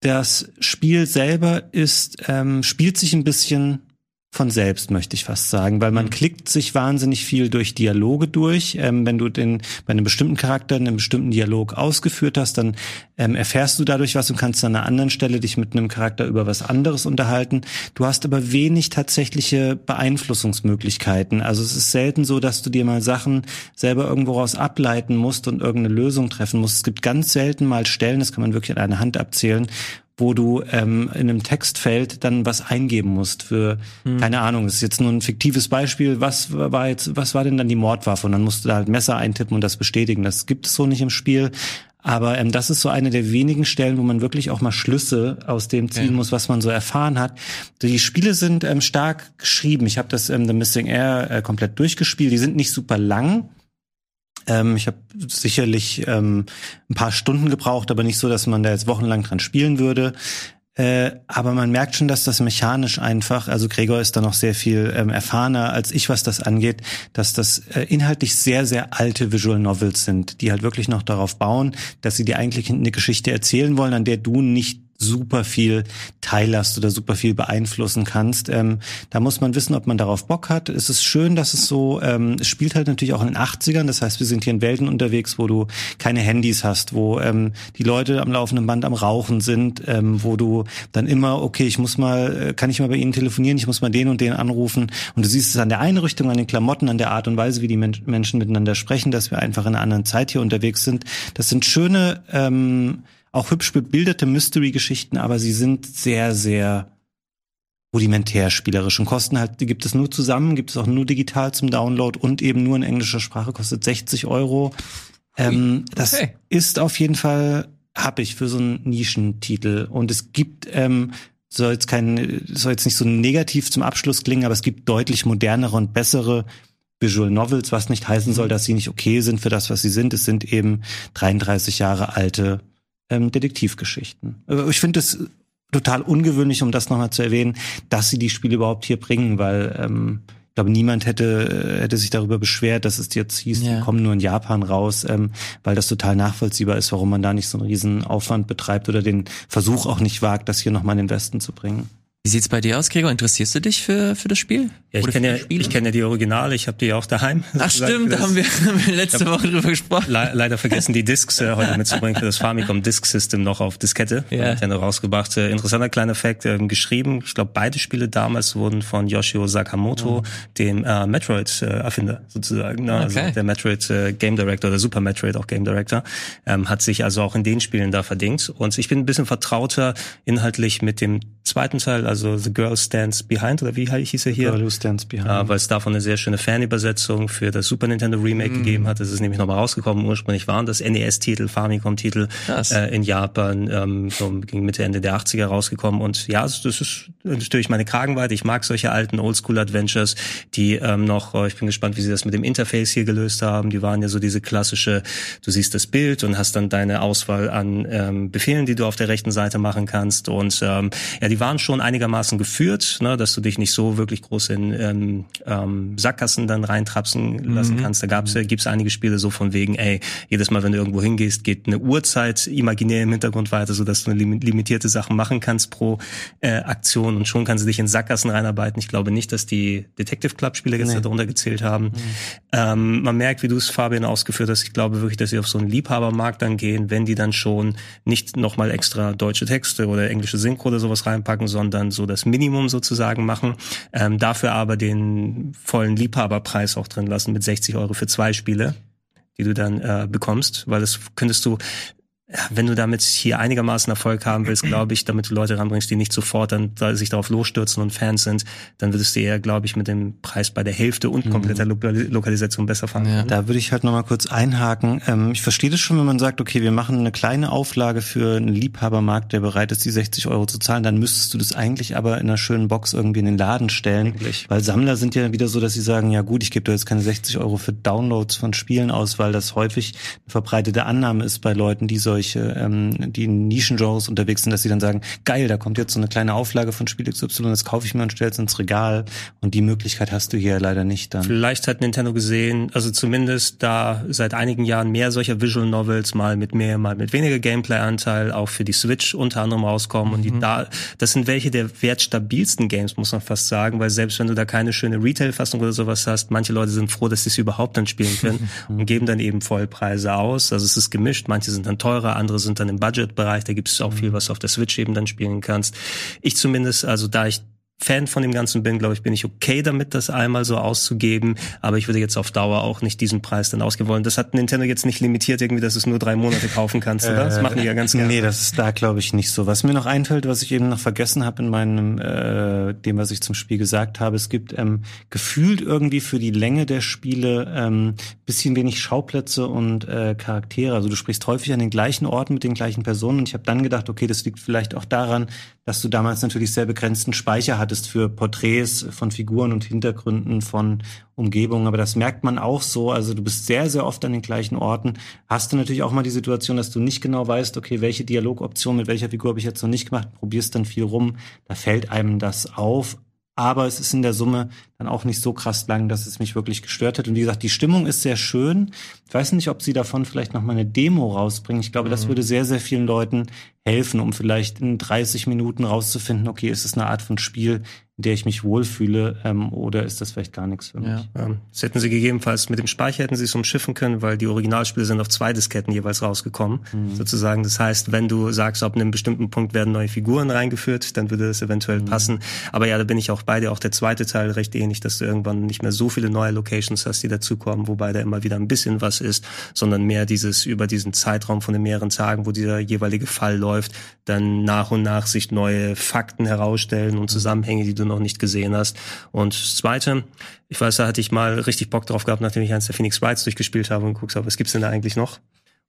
das Spiel selber ist, ähm, spielt sich ein bisschen von selbst, möchte ich fast sagen, weil man mhm. klickt sich wahnsinnig viel durch Dialoge durch. Ähm, wenn du den bei einem bestimmten Charakter einen bestimmten Dialog ausgeführt hast, dann ähm, erfährst du dadurch was und kannst an einer anderen Stelle dich mit einem Charakter über was anderes unterhalten. Du hast aber wenig tatsächliche Beeinflussungsmöglichkeiten. Also es ist selten so, dass du dir mal Sachen selber irgendwo raus ableiten musst und irgendeine Lösung treffen musst. Es gibt ganz selten mal Stellen, das kann man wirklich an einer Hand abzählen, wo du ähm, in einem Textfeld dann was eingeben musst für, hm. keine Ahnung, ist jetzt nur ein fiktives Beispiel, was war jetzt, was war denn dann die Mordwaffe? Und dann musst du da halt Messer eintippen und das bestätigen. Das gibt es so nicht im Spiel. Aber ähm, das ist so eine der wenigen Stellen, wo man wirklich auch mal Schlüsse aus dem ziehen ja. muss, was man so erfahren hat. Die Spiele sind ähm, stark geschrieben. Ich habe das ähm, The Missing Air äh, komplett durchgespielt. Die sind nicht super lang. Ähm, ich habe sicherlich ähm, ein paar Stunden gebraucht, aber nicht so, dass man da jetzt wochenlang dran spielen würde. Äh, aber man merkt schon, dass das mechanisch einfach, also Gregor ist da noch sehr viel ähm, erfahrener als ich, was das angeht, dass das äh, inhaltlich sehr, sehr alte Visual Novels sind, die halt wirklich noch darauf bauen, dass sie dir eigentlich eine Geschichte erzählen wollen, an der du nicht super viel teilhast oder super viel beeinflussen kannst. Ähm, da muss man wissen, ob man darauf Bock hat. Es ist schön, dass es so, ähm, es spielt halt natürlich auch in den 80ern. Das heißt, wir sind hier in Welten unterwegs, wo du keine Handys hast, wo ähm, die Leute am laufenden Band am Rauchen sind, ähm, wo du dann immer, okay, ich muss mal, äh, kann ich mal bei ihnen telefonieren, ich muss mal den und den anrufen. Und du siehst es an der Einrichtung, an den Klamotten, an der Art und Weise, wie die Men Menschen miteinander sprechen, dass wir einfach in einer anderen Zeit hier unterwegs sind. Das sind schöne ähm, auch hübsch bebilderte Mystery-Geschichten, aber sie sind sehr, sehr rudimentär spielerisch und kosten halt, die gibt es nur zusammen, gibt es auch nur digital zum Download und eben nur in englischer Sprache, kostet 60 Euro. Ähm, okay. Das ist auf jeden Fall happig für so einen Nischentitel. Und es gibt, ähm, soll jetzt kein, soll jetzt nicht so negativ zum Abschluss klingen, aber es gibt deutlich modernere und bessere Visual Novels, was nicht heißen soll, mhm. dass sie nicht okay sind für das, was sie sind. Es sind eben 33 Jahre alte ähm, Detektivgeschichten. Äh, ich finde es total ungewöhnlich, um das nochmal zu erwähnen, dass sie die Spiele überhaupt hier bringen, weil ähm, ich glaube, niemand hätte, äh, hätte sich darüber beschwert, dass es jetzt hieß, ja. die kommen nur in Japan raus, ähm, weil das total nachvollziehbar ist, warum man da nicht so einen riesen Aufwand betreibt oder den Versuch auch nicht wagt, das hier nochmal in den Westen zu bringen. Wie sieht's bei dir aus, Gregor? Interessierst du dich für, für das Spiel? Ja, ich kenne ja, ich kenne ja die Originale, ich habe die ja auch daheim. Ach stimmt, da haben wir, (laughs) haben wir letzte Woche drüber gesprochen. Le leider vergessen, die Discs äh, heute mitzubringen für das Famicom Disk System noch auf Diskette. Ja. Nintendo rausgebracht. Äh, interessanter kleiner Fact, äh, geschrieben. Ich glaube, beide Spiele damals wurden von Yoshio Sakamoto, mhm. dem äh, Metroid-Erfinder äh, sozusagen. Ne? Also okay. Also der Metroid äh, Game Director, der Super Metroid auch Game Director, ähm, hat sich also auch in den Spielen da verdingt. Und ich bin ein bisschen vertrauter inhaltlich mit dem zweiten Teil, also The Girl Stands Behind, oder wie hieß er hier? The Girl Who Stands Behind. Äh, weil es davon eine sehr schöne Fanübersetzung für das Super Nintendo Remake mm. gegeben hat. Das ist nämlich nochmal rausgekommen. Ursprünglich waren das NES-Titel, Famicom-Titel äh, in Japan, ähm, so gegen Mitte, Ende der 80er rausgekommen. Und ja, das ist natürlich meine Kragenweite. Ich mag solche alten Oldschool-Adventures, die ähm, noch, oh, ich bin gespannt, wie sie das mit dem Interface hier gelöst haben. Die waren ja so diese klassische, du siehst das Bild und hast dann deine Auswahl an ähm, Befehlen, die du auf der rechten Seite machen kannst. Und ähm, ja, die waren schon einigermaßen geführt, ne, dass du dich nicht so wirklich groß in ähm, ähm, Sackgassen dann reintrapsen lassen mhm. kannst. Da gab's, mhm. gibt's einige Spiele so von wegen, ey, jedes Mal, wenn du irgendwo hingehst, geht eine Uhrzeit imaginär im Hintergrund weiter, so dass du limitierte Sachen machen kannst pro äh, Aktion und schon kannst du dich in Sackgassen reinarbeiten. Ich glaube nicht, dass die Detective Club Spiele jetzt nee. darunter gezählt haben. Mhm. Ähm, man merkt, wie du es Fabian ausgeführt hast. Ich glaube wirklich, dass sie auf so einen Liebhabermarkt dann gehen, wenn die dann schon nicht nochmal extra deutsche Texte oder englische Synchro oder sowas reinpacken, sondern so das Minimum sozusagen machen. Ähm, dafür aber den vollen Liebhaberpreis auch drin lassen mit 60 Euro für zwei Spiele, die du dann äh, bekommst, weil das könntest du ja, wenn du damit hier einigermaßen Erfolg haben willst, (clears throat) glaube ich, damit du Leute ranbringst, die nicht sofort dann da sich darauf losstürzen und Fans sind, dann würdest du eher, glaube ich, mit dem Preis bei der Hälfte und kompletter Lo Lokalisation besser fahren. Ja. Da würde ich halt nochmal kurz einhaken. Ähm, ich verstehe das schon, wenn man sagt, okay, wir machen eine kleine Auflage für einen Liebhabermarkt, der bereit ist, die 60 Euro zu zahlen, dann müsstest du das eigentlich aber in einer schönen Box irgendwie in den Laden stellen. Eigentlich. Weil Sammler sind ja wieder so, dass sie sagen, ja gut, ich gebe da jetzt keine 60 Euro für Downloads von Spielen aus, weil das häufig eine verbreitete Annahme ist bei Leuten, die solche solche, ähm, die in Nischengenres unterwegs sind, dass sie dann sagen, geil, da kommt jetzt so eine kleine Auflage von Spiel XY, das kaufe ich mir und stelle es ins Regal. Und die Möglichkeit hast du hier leider nicht dann. Vielleicht hat Nintendo gesehen, also zumindest da seit einigen Jahren mehr solcher Visual Novels, mal mit mehr, mal mit weniger Gameplay-Anteil, auch für die Switch unter anderem rauskommen. Mhm. Und die mhm. da, das sind welche der wertstabilsten Games, muss man fast sagen, weil selbst wenn du da keine schöne Retail-Fassung oder sowas hast, manche Leute sind froh, dass sie es überhaupt dann spielen können (laughs) und geben dann eben Vollpreise aus. Also es ist gemischt, manche sind dann teurer, andere sind dann im Budgetbereich. Da gibt es auch viel, mhm. was du auf der Switch eben dann spielen kannst. Ich zumindest, also da ich Fan von dem Ganzen bin, glaube ich, bin ich okay damit, das einmal so auszugeben. Aber ich würde jetzt auf Dauer auch nicht diesen Preis dann ausgeben wollen. Das hat Nintendo jetzt nicht limitiert, irgendwie, dass du es nur drei Monate kaufen kannst, oder? Das machen die ja ganz gerne. Nee, das ist da, glaube ich, nicht so. Was mir noch einfällt, was ich eben noch vergessen habe in meinem, äh, dem, was ich zum Spiel gesagt habe, es gibt ähm, gefühlt irgendwie für die Länge der Spiele ähm, bisschen wenig Schauplätze und äh, Charaktere. Also du sprichst häufig an den gleichen Orten mit den gleichen Personen. Und ich habe dann gedacht, okay, das liegt vielleicht auch daran, dass du damals natürlich sehr begrenzten Speicher hattest für Porträts von Figuren und Hintergründen von Umgebungen. Aber das merkt man auch so. Also du bist sehr, sehr oft an den gleichen Orten. Hast du natürlich auch mal die Situation, dass du nicht genau weißt, okay, welche Dialogoption mit welcher Figur habe ich jetzt noch nicht gemacht, probierst dann viel rum. Da fällt einem das auf aber es ist in der Summe dann auch nicht so krass lang, dass es mich wirklich gestört hat. Und wie gesagt, die Stimmung ist sehr schön. Ich weiß nicht, ob sie davon vielleicht noch mal eine Demo rausbringen. Ich glaube, mhm. das würde sehr, sehr vielen Leuten helfen, um vielleicht in 30 Minuten rauszufinden, okay, ist es eine Art von Spiel, in der ich mich wohlfühle, ähm, oder ist das vielleicht gar nichts für mich? Ja. Ähm, das hätten sie gegebenenfalls mit dem Speicher hätten sie es umschiffen können, weil die Originalspiele sind auf zwei Disketten jeweils rausgekommen, mhm. sozusagen. Das heißt, wenn du sagst, ab einem bestimmten Punkt werden neue Figuren reingeführt, dann würde das eventuell mhm. passen. Aber ja, da bin ich auch bei dir. Auch der zweite Teil recht ähnlich, dass du irgendwann nicht mehr so viele neue Locations hast, die dazukommen, wobei da immer wieder ein bisschen was ist, sondern mehr dieses über diesen Zeitraum von den mehreren Tagen, wo dieser jeweilige Fall läuft läuft, dann nach und nach sich neue Fakten herausstellen und Zusammenhänge, die du noch nicht gesehen hast. Und das Zweite, ich weiß, da hatte ich mal richtig Bock drauf gehabt, nachdem ich eins der Phoenix Wrights durchgespielt habe und habe, was gibt's denn da eigentlich noch?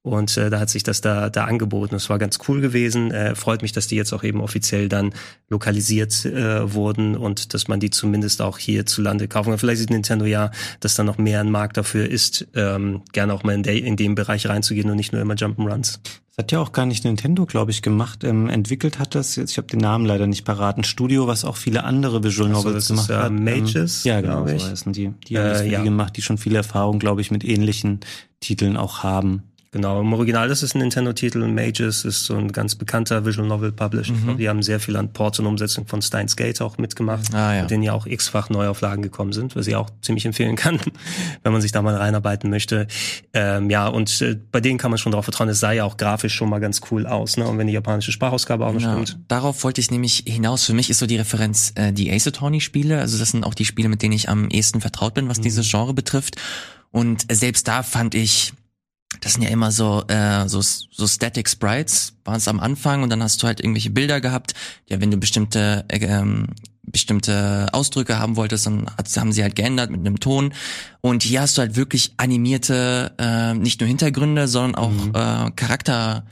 Und äh, da hat sich das da, da angeboten. Es war ganz cool gewesen. Äh, freut mich, dass die jetzt auch eben offiziell dann lokalisiert äh, wurden und dass man die zumindest auch hierzulande kaufen kann. Vielleicht sieht Nintendo ja, dass da noch mehr ein Markt dafür ist, ähm, gerne auch mal in, der, in dem Bereich reinzugehen und nicht nur immer Jump'n'Runs. Hat ja auch gar nicht Nintendo, glaube ich, gemacht. Ähm, entwickelt hat das jetzt, ich habe den Namen leider nicht parat, ein Studio, was auch viele andere Visual Novels so, gemacht ist, hat. Mages, ähm, ja, genau, so heißen die. Die haben das äh, ja. gemacht, die schon viel Erfahrung, glaube ich, mit ähnlichen Titeln auch haben. Genau, im Original ist es ein Nintendo-Titel und Mages ist so ein ganz bekannter Visual Novel Publisher. Mhm. Die haben sehr viel an Ports und Umsetzung von Steins Gate auch mitgemacht, ah, ja. mit denen ja auch x-fach Neuauflagen gekommen sind, was ich auch ziemlich empfehlen kann, (laughs) wenn man sich da mal reinarbeiten möchte. Ähm, ja, und äh, bei denen kann man schon darauf vertrauen, es sah ja auch grafisch schon mal ganz cool aus, ne? Und wenn die japanische Sprachausgabe auch noch genau. stimmt. Darauf wollte ich nämlich hinaus. Für mich ist so die Referenz äh, die Ace Attorney-Spiele. Also das sind auch die Spiele, mit denen ich am ehesten vertraut bin, was mhm. dieses Genre betrifft. Und selbst da fand ich das sind ja immer so, äh, so, so Static Sprites, waren es am Anfang und dann hast du halt irgendwelche Bilder gehabt, ja, wenn du bestimmte, äh, ähm, bestimmte Ausdrücke haben wolltest, dann haben sie halt geändert mit einem Ton. Und hier hast du halt wirklich animierte, äh, nicht nur Hintergründe, sondern auch mhm. äh, Charakter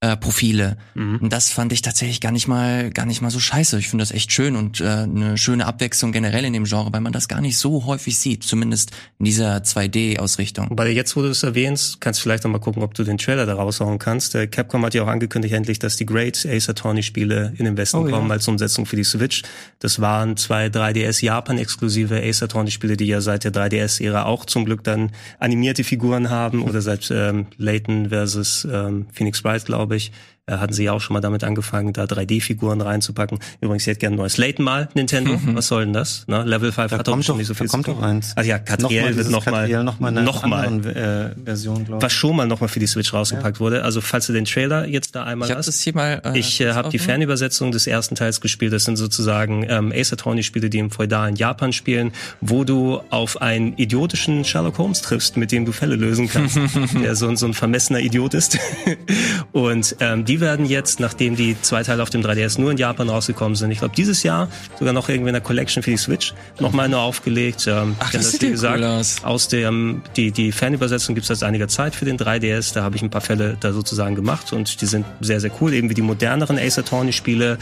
äh, Profile. Mhm. Und das fand ich tatsächlich gar nicht mal gar nicht mal so scheiße. Ich finde das echt schön und äh, eine schöne Abwechslung generell in dem Genre, weil man das gar nicht so häufig sieht, zumindest in dieser 2D-Ausrichtung. Weil jetzt, wo du es erwähnst, kannst du vielleicht noch mal gucken, ob du den Trailer da raushauen kannst. Der Capcom hat ja auch angekündigt endlich, dass die Great Ace Attorney-Spiele in den Westen oh, kommen ja. als Umsetzung für die Switch. Das waren zwei 3DS Japan-exklusive Ace Attorney-Spiele, die ja seit der 3DS-Ära auch zum Glück dann animierte Figuren haben oder seit ähm, Layton versus ähm, Phoenix Wright, glaube ich äh, hatten sie ja auch schon mal damit angefangen, da 3D-Figuren reinzupacken. Übrigens, ich hätte gerne ein neues Layton mal, Nintendo. Was soll denn das? Ne? Level 5 Da hat doch kommt schon nicht so da viel kommt zu doch eins. Also ja, Catriel wird nochmal Catriel noch mal noch mal. äh, Version, glaube was schon mal nochmal für die Switch rausgepackt wurde. Also falls du den Trailer jetzt da einmal Ich habe hast. das hier mal. Äh, Ich äh, habe die. Fernübersetzung des ersten Teils gespielt. Das sind sozusagen ähm, Ace Attorney-Spiele, die im feudalen Japan spielen, wo du auf einen idiotischen Sherlock Holmes triffst, mit dem du Fälle lösen kannst, (laughs) der so, ein- so ein vermessener Idiot ist. (laughs) Und ähm, die werden jetzt, nachdem die zwei Teile auf dem 3DS nur in Japan rausgekommen sind, ich glaube dieses Jahr sogar noch irgendwie in der Collection für die Switch nochmal nur aufgelegt. Ähm, Ach, denn das sieht wie ja gesagt, cool aus. aus dem, die, die Fanübersetzung gibt es seit einiger Zeit für den 3DS. Da habe ich ein paar Fälle da sozusagen gemacht und die sind sehr, sehr cool. Eben wie die moderneren Ace Attorney-Spiele,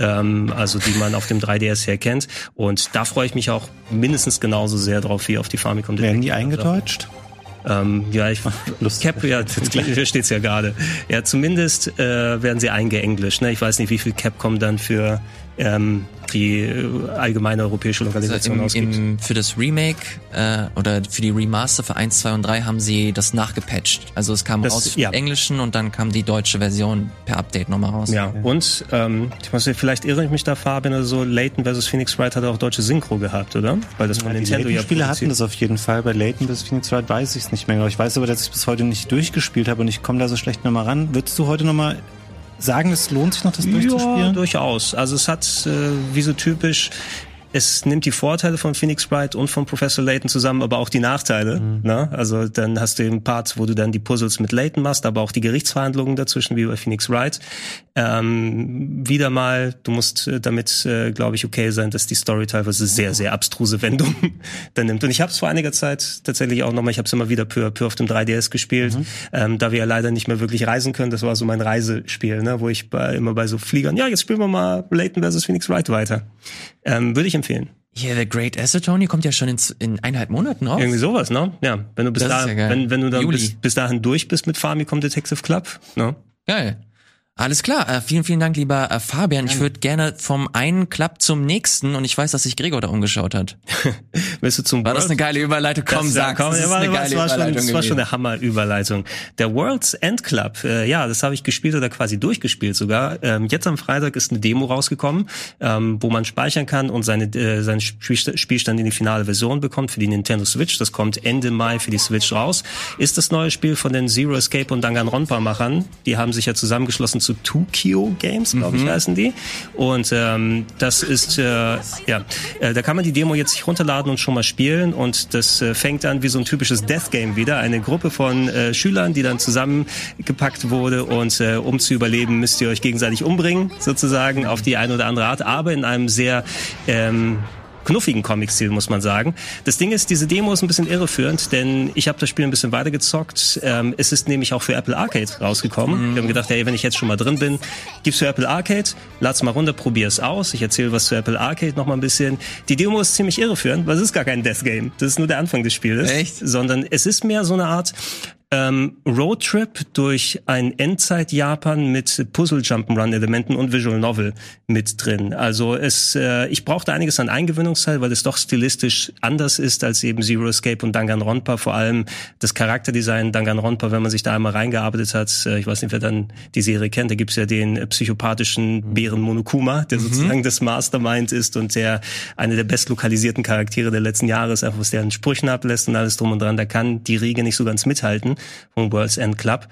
ähm, also die man auf dem 3DS her kennt. Und da freue ich mich auch mindestens genauso sehr drauf wie auf die Famicom Werden die eingedeutscht? Ähm, ja, ich, (laughs) Lustig. Cap, ja, hier steht's ja gerade. Ja, zumindest äh, werden sie eingeenglischt. Ne? Ich weiß nicht, wie viel Capcom dann für ähm, die äh, allgemeine europäische Lokalisation Also im, ausgibt. im, für das Remake äh, oder für die Remaster für 1, 2 und 3 haben sie das nachgepatcht. Also es kam Das- raus im ja. Englischen und dann kam die deutsche Version per Update nochmal raus. Ja, und ähm, ich weiß nicht, vielleicht irre ich mich da, Fabian, oder so, Layton vs. Phoenix Wright hat auch deutsche Synchro gehabt, oder? Weil das von Die Nintendo ja Layton-Spiele hatten das auf jeden Fall. Bei Layton bis Phoenix Wright weiß ich es nicht mehr. genau. Ich weiß aber, dass ich bis heute nicht durchgespielt habe und ich komme da so schlecht nochmal ran. Würdest du heute nochmal sagen, es lohnt sich noch, das Ja, durchzuspielen? durchaus. Also es hat, äh, wie so typisch, es nimmt die Vorteile von Phoenix Wright und von Professor Layton zusammen, aber auch die Nachteile. Ne? Also dann hast du den Part, wo du dann die Puzzles mit Layton machst, aber auch die Gerichtsverhandlungen dazwischen, wie bei Phoenix Wright. Ähm, wieder mal, du musst äh, damit, äh, glaube ich, okay sein, dass die Story teilweise sehr, sehr abstruse Wendungen (laughs) dann nimmt. Und ich habe es vor einiger Zeit tatsächlich auch nochmal, ich habe es immer wieder peu, peu auf dem 3DS gespielt, ähm, da wir ja leider nicht mehr wirklich reisen können. Das war so mein Reisespiel, ne? wo ich bei, immer bei so Fliegern, ja, jetzt spielen wir mal Layton vs. Phoenix Wright weiter. Ähm, Würde ich empfehlen. Hier, The Great Acetone kommt ja schon in, in eineinhalb Monaten raus. Irgendwie sowas, ne? Ja, wenn du bis dahin, ja wenn, wenn du dann bis, bis dahin durch bist mit Famicom Detective Club, ne? Geil. Alles klar. Äh, vielen, vielen Dank, lieber äh, Fabian. Ich würde gerne vom einen Club zum nächsten und ich weiß, dass sich Gregor da umgeschaut hat. (laughs) Willst du zum War das World- eine geile Überleitung? Komm, Das- sag. komm, das ist war, eine geile war schon, Überleitung das war schon eine Hammer-Überleitung. Der World's End Club, äh, ja, das habe ich gespielt oder quasi durchgespielt sogar. Ähm, jetzt am Freitag ist eine Demo rausgekommen, ähm, wo man speichern kann und seine, äh, seinen Spielst- Spielstand in die finale Version bekommt für die Nintendo Switch. Das kommt Ende Mai für die Switch raus. Ist das neue Spiel von den Zero Escape und Danganronpa-Machern. Die haben sich ja zusammengeschlossen zu Tokyo Games, glaube ich, heißen die. Und ähm, das ist, äh, ja, äh, da kann man die Demo jetzt sich runterladen und schon mal spielen. Und das äh, fängt an wie so ein typisches Death Game wieder. Eine Gruppe von äh, Schülern, die dann zusammengepackt wurde. Und äh, um zu überleben, müsst ihr euch gegenseitig umbringen, sozusagen, auf die eine oder andere Art. Aber in einem sehr ähm, knuffigen Comic-Stil, muss man sagen. Das Ding ist, diese Demo ist ein bisschen irreführend, denn ich habe das Spiel ein bisschen weitergezockt. Ähm, es ist nämlich auch für Apple Arcade rausgekommen. Wir haben gedacht, hey, wenn ich jetzt schon mal drin bin, gib's für Apple Arcade, lad's mal runter, probier's aus. Ich erzähle was zu Apple Arcade noch mal ein bisschen. Die Demo ist ziemlich irreführend, weil es ist gar kein Death Game. Das ist nur der Anfang des Spiels. Echt? Sondern es ist mehr so eine Art ähm, Roadtrip durch ein Endzeit-Japan mit Puzzle-Jump'n'Run-Elementen und Visual Novel mit drin. Also es, äh, ich brauchte einiges an Eingewöhnungszeit, weil es doch stilistisch anders ist als eben Zero Escape und Danganronpa. Vor allem das Charakterdesign Danganronpa, wenn man sich da einmal reingearbeitet hat. Äh, ich weiß nicht, wer dann die Serie kennt. Da gibt's ja den äh, psychopathischen Bären Monokuma, der sozusagen das Mastermind ist und der eine der bestlokalisierten Charaktere der letzten Jahre ist, einfach was der an Sprüchen ablässt und alles drum und dran. Da kann die Riege nicht so ganz mithalten vom World's End Club.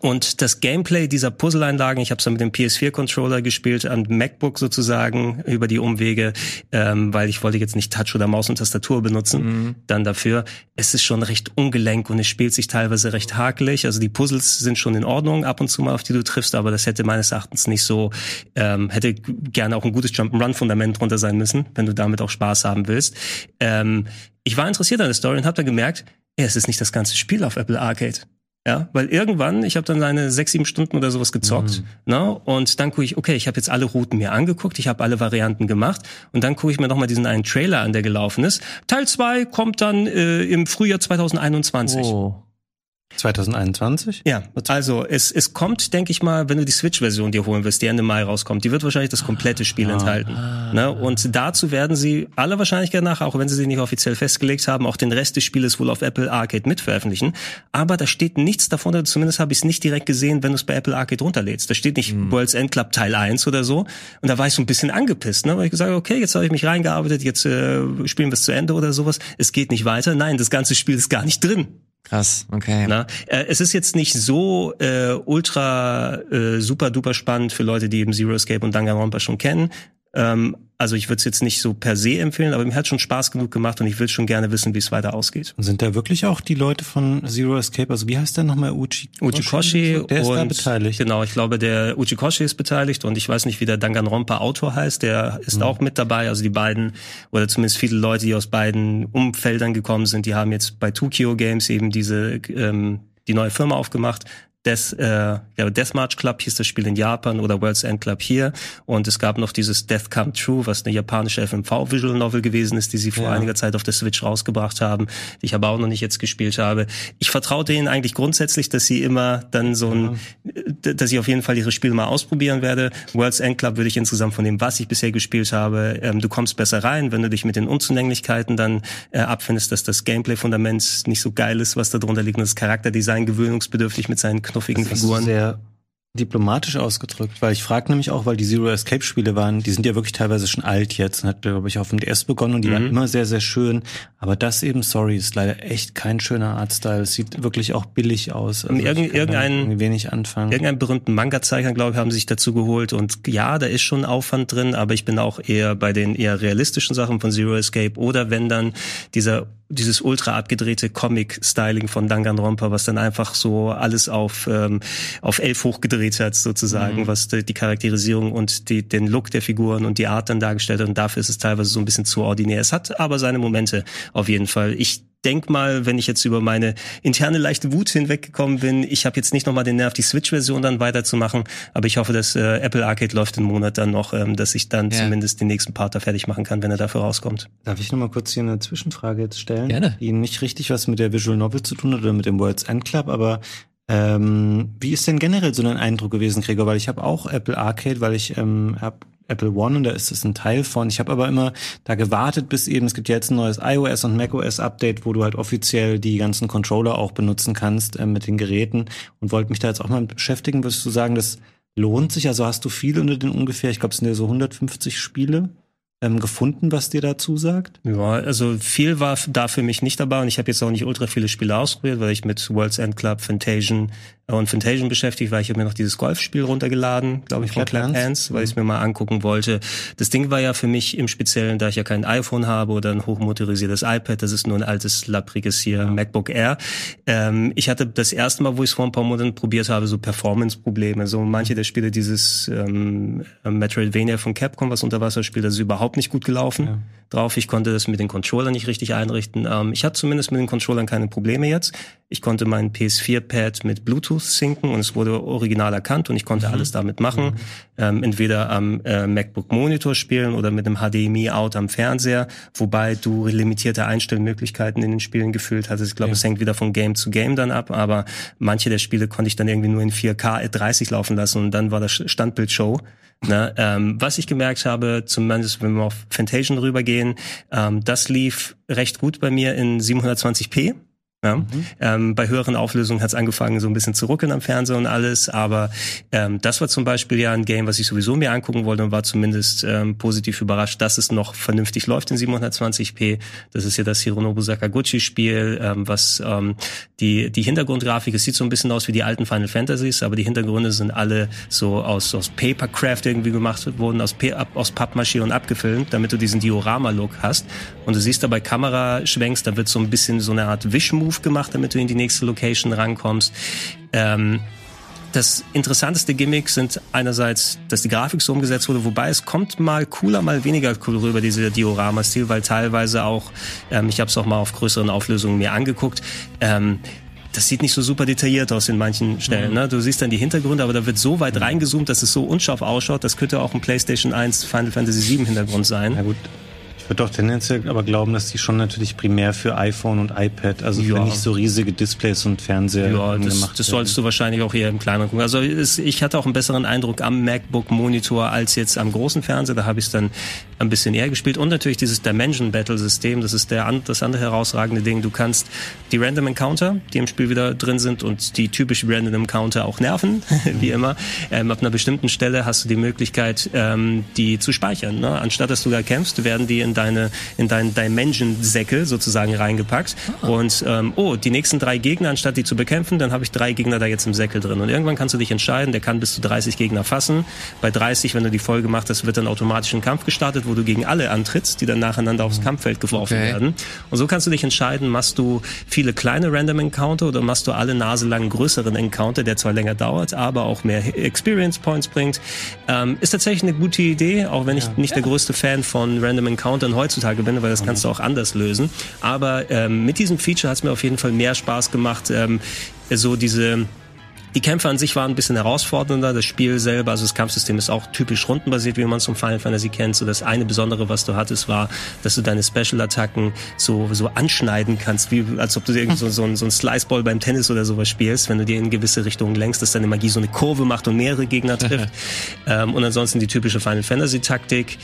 Und das Gameplay dieser Puzzle-Einlagen, ich habe es dann mit dem PS4-Controller gespielt, am MacBook sozusagen über die Umwege, ähm, weil ich wollte jetzt nicht Touch oder Maus und Tastatur benutzen. Dann dafür, es ist schon recht ungelenk und es spielt sich teilweise recht hakelig. Also die Puzzles sind schon in Ordnung ab und zu mal, auf die du triffst, aber das hätte meines Erachtens nicht so, ähm, hätte gerne auch ein gutes Jump'n'Run-Fundament drunter sein müssen, wenn du damit auch Spaß haben willst. Ähm, ich war interessiert an der Story und habe dann gemerkt, ja, es ist nicht das ganze Spiel auf Apple Arcade. Ja, weil irgendwann, ich habe dann eine sechs, sieben Stunden oder sowas gezockt, ne? Und dann gucke ich, okay, ich habe jetzt alle Routen mir angeguckt, ich habe alle Varianten gemacht und dann gucke ich mir nochmal diesen einen Trailer an, der gelaufen ist. Teil zwei kommt dann äh, im Frühjahr 2021. Oh. 2021? Ja, also es, es kommt, denke ich mal, wenn du die Switch-Version dir holen wirst, die Ende Mai rauskommt, die wird wahrscheinlich das komplette Spiel Ah. enthalten. Ne? Und dazu werden sie aller Wahrscheinlichkeit nach, auch wenn sie sie nicht offiziell festgelegt haben, auch den Rest des Spieles wohl auf Apple Arcade mitveröffentlichen. Aber da steht nichts davon, oder zumindest habe ich es nicht direkt gesehen, wenn du es bei Apple Arcade runterlädst. Da steht nicht World's End Club Teil 1 oder so. Und da war ich so ein bisschen angepisst, ne? weil ich gesagt habe, okay, jetzt habe ich mich reingearbeitet, jetzt äh, spielen wir es zu Ende oder sowas. Es geht nicht weiter. Nein, das ganze Spiel ist gar nicht drin. Krass, okay. Na, äh, es ist jetzt nicht so äh, ultra äh, super duper spannend für Leute, die eben Zero Escape und Danganronpa schon kennen. Ähm, also ich würde es jetzt nicht so per se empfehlen, aber mir hat schon Spaß genug gemacht und ich will schon gerne wissen, wie es weiter ausgeht. Und sind da wirklich auch die Leute von Zero Escape, also wie heißt der nochmal? Uchi Uchikoshi Der ist und da beteiligt. genau, ich glaube der Uchikoshi ist beteiligt und ich weiß nicht, wie der Danganronpa Autor heißt, der ist auch mit dabei. Also die beiden oder zumindest viele Leute, die aus beiden Umfeldern gekommen sind, die haben jetzt bei Tokyo Games eben diese ähm, die neue Firma aufgemacht. Death, äh, ja, Deathmarch Club hieß das Spiel in Japan oder World's End Club hier. Und es gab noch dieses Death Come True, was eine japanische FMV-Visual Novel gewesen ist, die sie vor Ja. einiger Zeit auf der Switch rausgebracht haben, die ich aber auch noch nicht jetzt gespielt habe. Ich vertraue denen eigentlich grundsätzlich, dass sie immer dann so ein, d- dass ich auf jeden Fall ihre Spiele mal ausprobieren werde. World's End Club würde ich insgesamt von dem, was ich bisher gespielt habe, ähm, du kommst besser rein, wenn du dich mit den Unzulänglichkeiten dann äh, abfindest, dass das Gameplay-Fundament nicht so geil ist, was da drunter liegt, und das Charakterdesign gewöhnungsbedürftig mit seinen knuffigen Das Figuren. sehr diplomatisch ausgedrückt, weil ich frage nämlich auch, weil die Zero Escape Spiele waren, die sind ja wirklich teilweise schon alt jetzt und hat glaube ich auf dem DS begonnen und die waren immer sehr sehr schön, aber das eben sorry ist leider echt kein schöner Artstyle. Es sieht wirklich auch billig aus. Also Irgend- irgendein- wenig anfangen. Irgendeinen berühmten Manga-Zeichner, glaube ich, haben sich dazu geholt. Und ja, da ist schon Aufwand drin, aber ich bin auch eher bei den eher realistischen Sachen von Zero Escape oder wenn dann dieser dieses ultra abgedrehte Comic-Styling von Danganronpa, was dann einfach so alles auf ähm, auf elf hochgedreht hat sozusagen, was die, die Charakterisierung und die, den Look der Figuren und die Art dann dargestellt hat. Und dafür ist es teilweise so ein bisschen zu ordinär. Es hat aber seine Momente auf jeden Fall. Ich denk mal, wenn ich jetzt über meine interne leichte Wut hinweggekommen bin, ich habe jetzt nicht nochmal den Nerv, die Switch-Version dann weiterzumachen, aber ich hoffe, dass äh, Apple Arcade läuft den Monat dann noch, ähm, dass ich dann Ja. zumindest den nächsten Part da fertig machen kann, wenn er dafür rauskommt. Darf ich noch mal kurz hier eine Zwischenfrage jetzt stellen? Gerne. Die nicht richtig was mit der Visual Novel zu tun hat oder mit dem World's End Club, aber ähm, wie ist denn generell so dein Eindruck gewesen, Gregor? Weil ich habe auch Apple Arcade, weil ich ähm, habe Apple One und da ist es ein Teil von. Ich habe aber immer da gewartet, bis eben, es gibt ja jetzt ein neues iOS und macOS Update, wo du halt offiziell die ganzen Controller auch benutzen kannst äh, mit den Geräten und wollte mich da jetzt auch mal beschäftigen. Würdest du sagen, das lohnt sich? Also hast du viel unter den ungefähr, ich glaube, es sind ja so 150 Spiele ähm, gefunden, was dir dazu sagt? Ja, also viel war da für mich nicht dabei und ich habe jetzt auch nicht ultra viele Spiele ausprobiert, weil ich mit World's End Club, Fantasian und Fantasian beschäftigt war. Ich habe mir noch dieses Golfspiel runtergeladen, glaube ich, von Clap Clap Hands? Hands, weil ich es mir mal angucken wollte. Das Ding war ja für mich im Speziellen, da ich ja kein iPhone habe oder ein hochmotorisiertes iPad, das ist nur ein altes, lappriges hier MacBook Air. Ähm, ich hatte das erste Mal, wo ich es vor ein paar Monaten probiert habe, so Performance-Probleme. So manche der Spiele, dieses ähm, Metroidvania von Capcom, was Unterwasserspiel, das ist überhaupt nicht gut gelaufen drauf. Ich konnte das mit den Controllern nicht richtig einrichten. Ähm, ich hatte zumindest mit den Controllern keine Probleme jetzt. Ich konnte meinen PS4-Pad mit Bluetooth synken und es wurde original erkannt und ich konnte alles damit machen. Ähm, entweder am äh, MacBook Monitor spielen oder mit einem HDMI-Out am Fernseher, wobei du limitierte Einstellmöglichkeiten in den Spielen gefühlt hattest. Ich glaube, es hängt wieder von Game zu Game dann ab, aber manche der Spiele konnte ich dann irgendwie nur in 4K at 30 laufen lassen und dann war das Standbildshow. Ne, ähm, was ich gemerkt habe, zumindest wenn wir auf Fantasian rübergehen, ähm, das lief recht gut bei mir in 720p. Ja. Ähm, bei höheren Auflösungen hat es angefangen, so ein bisschen zu ruckeln am Fernseher und alles, aber ähm, das war zum Beispiel ja ein Game, was ich sowieso mir angucken wollte und war zumindest ähm, positiv überrascht, dass es noch vernünftig läuft in 720p. Das ist ja das Hironobu Sakaguchi-Spiel, ähm, was ähm, die, die Hintergrundgrafik, es sieht so ein bisschen aus wie die alten Final Fantasies, aber die Hintergründe sind alle so aus, aus Papercraft irgendwie gemacht worden, aus, ab- aus Pappmaché und abgefilmt, damit du diesen Diorama-Look hast. Und du siehst dabei Kameraschwenks, da wird so ein bisschen so eine Art Wish-Move gemacht, damit du in die nächste Location rankommst. Ähm, das interessanteste Gimmick sind einerseits, dass die Grafik so umgesetzt wurde, wobei es kommt mal cooler, mal weniger cool rüber, dieser Diorama-Stil, weil teilweise auch, ähm, ich habe es auch mal auf größeren Auflösungen mir angeguckt, ähm, das sieht nicht so super detailliert aus in manchen Stellen. Ne? Du siehst dann die Hintergründe, aber da wird so weit reingezoomt, dass es so unscharf ausschaut. Das könnte auch ein PlayStation 1 Final Fantasy 7 Hintergrund sein. Na gut, Ich würde doch tendenziell aber glauben, dass die schon natürlich primär für iPhone und iPad, also ja. für nicht so riesige Displays und Fernseher ja, das, gemacht das solltest du wahrscheinlich auch eher im kleineren gucken. Also ich hatte auch einen besseren Eindruck am MacBook-Monitor als jetzt am großen Fernseher. Da habe ich es dann ein bisschen eher gespielt. Und natürlich dieses Dimension Battle System, das ist der, das andere herausragende Ding. Du kannst die Random Encounter, die im Spiel wieder drin sind und die typischen Random Encounter auch nerven, (laughs) wie immer. Ähm, ab einer bestimmten Stelle hast du die Möglichkeit, ähm, die zu speichern. Ne? Anstatt dass du da kämpfst, werden die in deine in deinen Dimension-Säckel sozusagen reingepackt. Ah. Und ähm, oh, die nächsten drei Gegner, anstatt die zu bekämpfen, dann habe ich drei Gegner da jetzt im Säckel drin. Und irgendwann kannst du dich entscheiden, der kann bis zu 30 Gegner fassen. Bei 30, wenn du die Folge machst, das wird dann automatisch ein Kampf gestartet, wo du gegen alle antrittst, die dann nacheinander aufs Kampffeld geworfen okay. werden. Und so kannst du dich entscheiden, machst du viele kleine Random Encounter oder machst du alle Nase lang größeren Encounter, der zwar länger dauert, aber auch mehr Experience Points bringt. Ähm, ist tatsächlich eine gute Idee, auch wenn ich ja. nicht der größte Fan von Random Encountern heutzutage bin, weil das kannst du auch anders lösen. Aber ähm, mit diesem Feature hat es mir auf jeden Fall mehr Spaß gemacht, ähm, so diese die Kämpfe an sich waren ein bisschen herausfordernder. Das Spiel selber, also das Kampfsystem ist auch typisch rundenbasiert, wie man es vom Final Fantasy kennt. So das eine Besondere, was du hattest, war, dass du deine Special-Attacken so, so anschneiden kannst, wie als ob du irgendwie so, so, ein, so ein Sliceball beim Tennis oder sowas spielst, wenn du dir in gewisse Richtungen lenkst, dass deine Magie so eine Kurve macht und mehrere Gegner (laughs) trifft. ähm, und ansonsten die typische Final Fantasy-Taktik.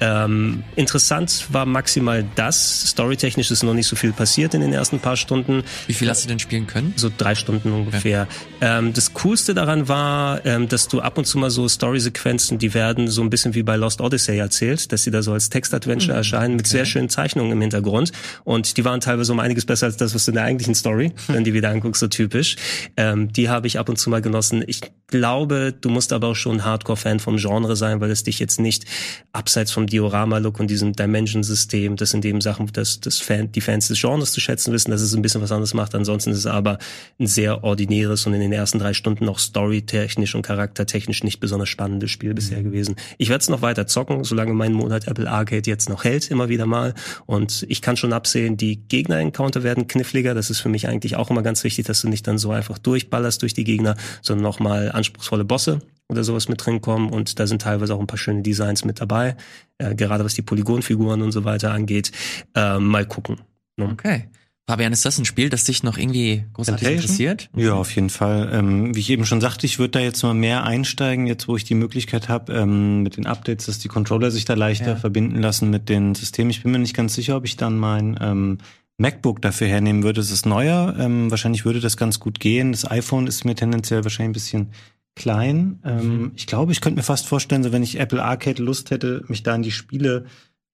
Ähm, interessant war maximal das. Storytechnisch ist noch nicht so viel passiert in den ersten paar Stunden. Wie viel hast du denn spielen können? So drei Stunden ungefähr. Okay. Ähm, das Coolste daran war, ähm, dass du ab und zu mal so Story-Sequenzen, die werden so ein bisschen wie bei Lost Odyssey erzählt, dass sie da so als Textadventure mhm. erscheinen mit sehr schönen Zeichnungen im Hintergrund. Und die waren teilweise um einiges besser als das, was du in der eigentlichen Story, (laughs) wenn die wieder anguckst, so typisch. Ähm, die habe ich ab und zu mal genossen. Ich glaube, du musst aber auch schon Hardcore-Fan vom Genre sein, weil es dich jetzt nicht abseits vom Diorama-Look und diesem Dimension-System, das in dem Sachen, dass das Fan, die Fans des Genres zu schätzen wissen, dass es ein bisschen was anderes macht. Ansonsten ist es aber ein sehr ordinäres und in den ersten drei Stunden noch storytechnisch und charaktertechnisch nicht besonders spannendes Spiel bisher mhm. gewesen. Ich werde es noch weiter zocken, solange mein Monat Apple Arcade jetzt noch hält, immer wieder mal. Und ich kann schon absehen, die Gegner-Encounter werden kniffliger. Das ist für mich eigentlich auch immer ganz wichtig, dass du nicht dann so einfach durchballerst durch die Gegner, sondern nochmal anspruchsvolle Bosse oder sowas mit drin kommen und da sind teilweise auch ein paar schöne Designs mit dabei, äh, gerade was die Polygonfiguren und so weiter angeht. Äh, mal gucken. Ne? Okay. Fabian, ist das ein Spiel, das dich noch irgendwie großartig interessiert? Ja, auf jeden Fall. Ähm, wie ich eben schon sagte, ich würde da jetzt mal mehr einsteigen, jetzt wo ich die Möglichkeit habe, ähm, mit den Updates, dass die Controller sich da leichter ja. verbinden lassen mit den Systemen. Ich bin mir nicht ganz sicher, ob ich dann mein ähm, MacBook dafür hernehmen würde. Es ist neuer. Ähm, wahrscheinlich würde das ganz gut gehen. Das iPhone ist mir tendenziell wahrscheinlich ein bisschen klein. Ähm, mhm. Ich glaube, ich könnte mir fast vorstellen, so wenn ich Apple Arcade Lust hätte, mich da in die Spiele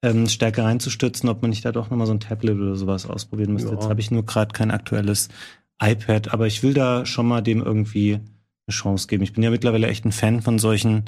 ähm, stärker reinzustürzen, ob man nicht da doch nochmal so ein Tablet oder sowas ausprobieren müsste. Ja. Jetzt habe ich nur gerade kein aktuelles iPad, aber ich will da schon mal dem irgendwie eine Chance geben. Ich bin ja mittlerweile echt ein Fan von solchen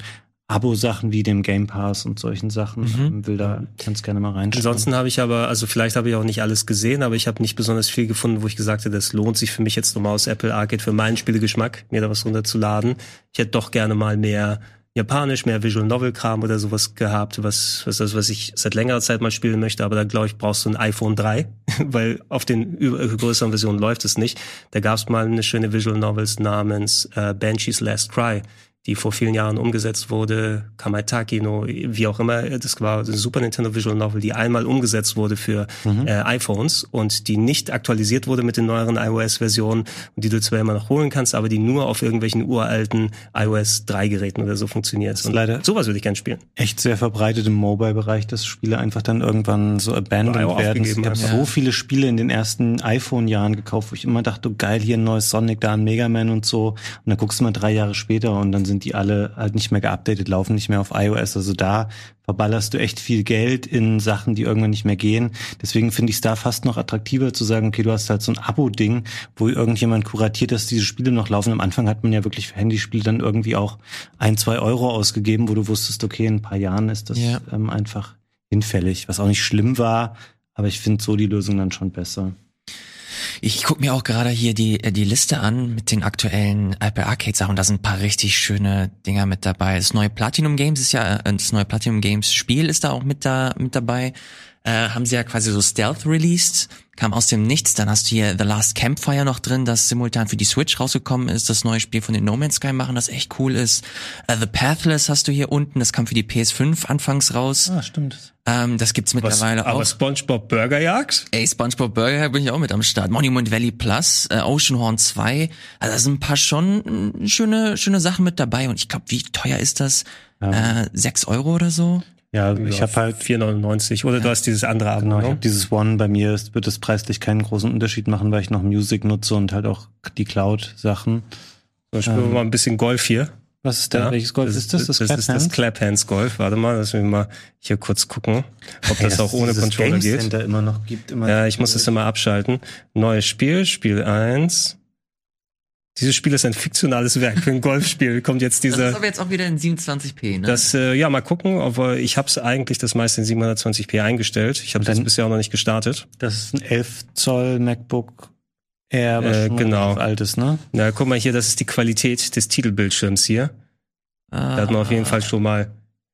Abo-Sachen wie dem Game Pass und solchen Sachen. Mhm. Ähm, will da ganz gerne mal reinschauen. Ansonsten habe ich aber, also vielleicht habe ich auch nicht alles gesehen, aber ich habe nicht besonders viel gefunden, wo ich gesagt hätte, das lohnt sich für mich jetzt nochmal aus Apple Arcade für meinen Spielegeschmack, mir da was runterzuladen. Ich hätte doch gerne mal mehr Japanisch, mehr Visual Novel Kram oder sowas gehabt, was was das, was ich seit längerer Zeit mal spielen möchte, aber da glaube ich brauchst du ein iPhone 3, (laughs) weil auf den größeren Versionen läuft es nicht. Da gab es mal eine schöne Visual Novels namens äh, Banshees Last Cry, die vor vielen Jahren umgesetzt wurde, Kamaitaki no, wie auch immer, das war eine Super Nintendo Visual Novel, die einmal umgesetzt wurde für mhm. äh, iPhones und die nicht aktualisiert wurde mit den neueren iOS-Versionen und die du zwar immer noch holen kannst, aber die nur auf irgendwelchen uralten iOS 3-Geräten oder so funktioniert. Und leider sowas würde ich gerne spielen. Echt sehr verbreitet im Mobile-Bereich, dass Spiele einfach dann irgendwann so abandoned werden. Ich habe ja. so viele Spiele in den ersten iPhone-Jahren gekauft, wo ich immer dachte, oh, geil, hier ein neues Sonic, da ein Mega Man und so. Und dann guckst du mal drei Jahre später und dann sind sind die alle halt nicht mehr geupdatet, laufen nicht mehr auf iOS. Also da verballerst du echt viel Geld in Sachen, die irgendwann nicht mehr gehen. Deswegen finde ich es da fast noch attraktiver zu sagen, okay, du hast halt so ein Abo-Ding, wo irgendjemand kuratiert, dass diese Spiele noch laufen. Am Anfang hat man ja wirklich für Handyspiele dann irgendwie auch ein, zwei Euro ausgegeben, wo du wusstest, okay, in ein paar Jahren ist das ja. ähm, einfach hinfällig, was auch nicht schlimm war, aber ich finde so die Lösung dann schon besser. Ich gucke mir auch gerade hier die, äh, die Liste an mit den aktuellen Apple Arcade Sachen. Da sind ein paar richtig schöne Dinger mit dabei. Das neue Platinum Games ist ja, äh, das neue Platinum Games Spiel ist da auch mit da, mit dabei. Äh, haben sie ja quasi so Stealth released, kam aus dem Nichts. Dann hast du hier The Last Campfire noch drin, das simultan für die Switch rausgekommen ist. Das neue Spiel von den No Man's Sky machen, das echt cool ist. Äh, The Pathless hast du hier unten, das kam für die PS5 anfangs raus. Ah, stimmt. Ähm, das gibt's Was, mittlerweile aber auch. SpongeBob Burgerjagd? Ey, SpongeBob Burger bin ich auch mit am Start. Monument Valley Plus, äh, Oceanhorn 2. Also da sind ein paar schon schöne, schöne Sachen mit dabei. Und ich glaube, wie teuer ist das? Äh, sechs Euro oder so? Ja, ich habe halt 4,99 oder du hast dieses andere Genau, ich habe dieses One bei mir, es wird es preislich keinen großen Unterschied machen, weil ich noch Music nutze und halt auch die Cloud-Sachen. So, spielen wir mal ein bisschen Golf hier. Was ist da? Ja, Welches Golf ist das? Das, ist das Claphand? Claphands Golf. Warte mal, lass mich mal hier kurz gucken, ob Hey, das auch ohne Controller Game geht. Center immer noch gibt. Immer Ja, ich muss das immer abschalten. Neues Spiel, Spiel 1. Dieses Spiel ist ein fiktionales Werk für ein Golfspiel. (laughs) Kommt jetzt Das ist dieser. aber jetzt auch wieder in 27p, ne? Das, äh, ja, mal gucken, aber ich habe es eigentlich das meiste in 720p eingestellt. Ich habe das bisher auch noch nicht gestartet. Das ist ein 11 Zoll MacBook Air, was Äh, schon genau. relativ alt ist, ne? Na, guck mal hier, das ist die Qualität des Titelbildschirms hier. Da hat man auf jeden Fall schon mal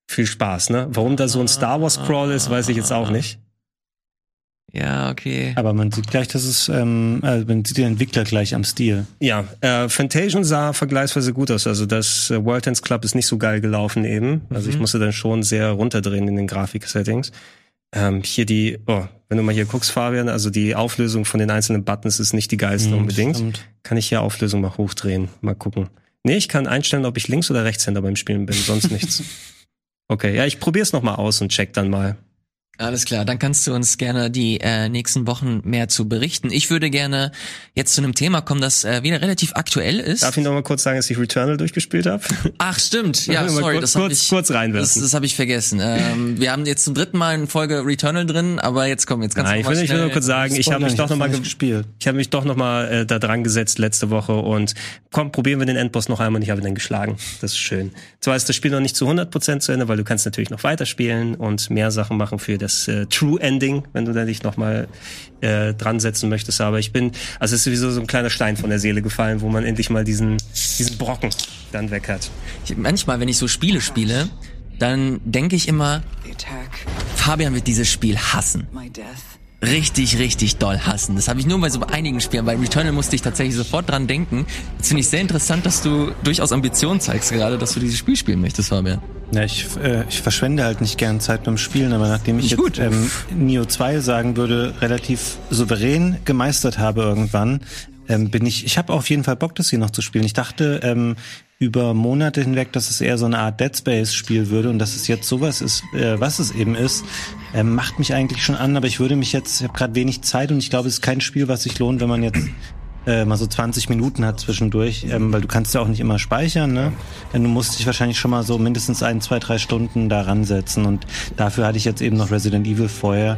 viel Spaß, ne? Warum da so ein Star Wars Crawl ist, weiß ich jetzt auch nicht. Ja, okay. Aber man sieht gleich, dass es, ähm, also man sieht den Entwickler gleich am Stil. Ja, äh, Fantasian sah vergleichsweise gut aus. Also das äh, World Dance Club ist nicht so geil gelaufen eben. Also ich musste dann schon sehr runterdrehen in den Grafik-Settings. Ähm, hier die, oh, wenn du mal hier guckst, Fabian, also die Auflösung von den einzelnen Buttons ist nicht die geilste Hm, unbedingt. stimmt. Kann ich hier Auflösung mal hochdrehen? Mal gucken. Nee, ich kann einstellen, ob ich Links- oder Rechtshänder beim Spielen bin, sonst nichts. (laughs) Okay, ja, ich probier's noch mal aus und check dann mal. Alles klar, dann kannst du uns gerne die äh, nächsten Wochen mehr zu berichten. Ich würde gerne jetzt zu einem Thema kommen, das äh, wieder relativ aktuell ist. Darf ich noch mal kurz sagen, dass ich Returnal durchgespielt habe? Ach stimmt, (laughs) ja, sorry, kurz- das habe kurz- ich kurz reinwerfen. Das, das habe ich vergessen. Ähm, wir haben jetzt zum dritten Mal eine Folge Returnal drin, aber jetzt komm, jetzt kannst Nein, du ich noch mal will, ich will nur kurz sagen, ich habe mich doch noch mal gespielt. Ich habe mich doch noch mal äh, da dran gesetzt letzte Woche und komm, probieren wir den Endboss noch einmal und ich habe ihn dann geschlagen. Das ist schön. Zwar ist das Spiel noch nicht zu 100% zu Ende, weil du kannst natürlich noch weiterspielen und mehr Sachen machen für das äh, True Ending, wenn du da dich noch mal äh, dran setzen möchtest. Aber ich bin, also es ist sowieso so ein kleiner Stein von der Seele gefallen, wo man endlich mal diesen, diesen Brocken dann weg hat. Ich, manchmal, wenn ich so Spiele spiele, dann denke ich immer, Fabian wird dieses Spiel hassen. Richtig, richtig doll hassen. Das habe ich nur bei so einigen Spielen. Bei Returnal musste ich tatsächlich sofort dran denken. Jetzt finde ich sehr interessant, dass du durchaus Ambitionen zeigst gerade, dass du dieses Spiel spielen möchtest, Fabian. Ja, ich, äh, ich verschwende halt nicht gern Zeit beim Spielen, aber nachdem ich Nicht jetzt ähm, Neo 2 sagen würde, relativ souverän gemeistert habe irgendwann, ähm, bin ich, ich habe auf jeden Fall Bock, das hier noch zu spielen. Ich dachte ähm, über Monate hinweg, dass es eher so eine Art Dead Space Spiel würde und dass es jetzt sowas ist, äh, was es eben ist, ähm, macht mich eigentlich schon an, aber ich würde mich jetzt, ich habe gerade wenig Zeit und ich glaube, es ist kein Spiel, was sich lohnt, wenn man jetzt äh, mal so 20 Minuten hat zwischendurch, ähm, weil du kannst ja auch nicht immer speichern, ne? Du musst dich wahrscheinlich schon mal so mindestens ein, zwei, drei Stunden da ransetzen und dafür hatte ich jetzt eben noch Resident Evil vorher.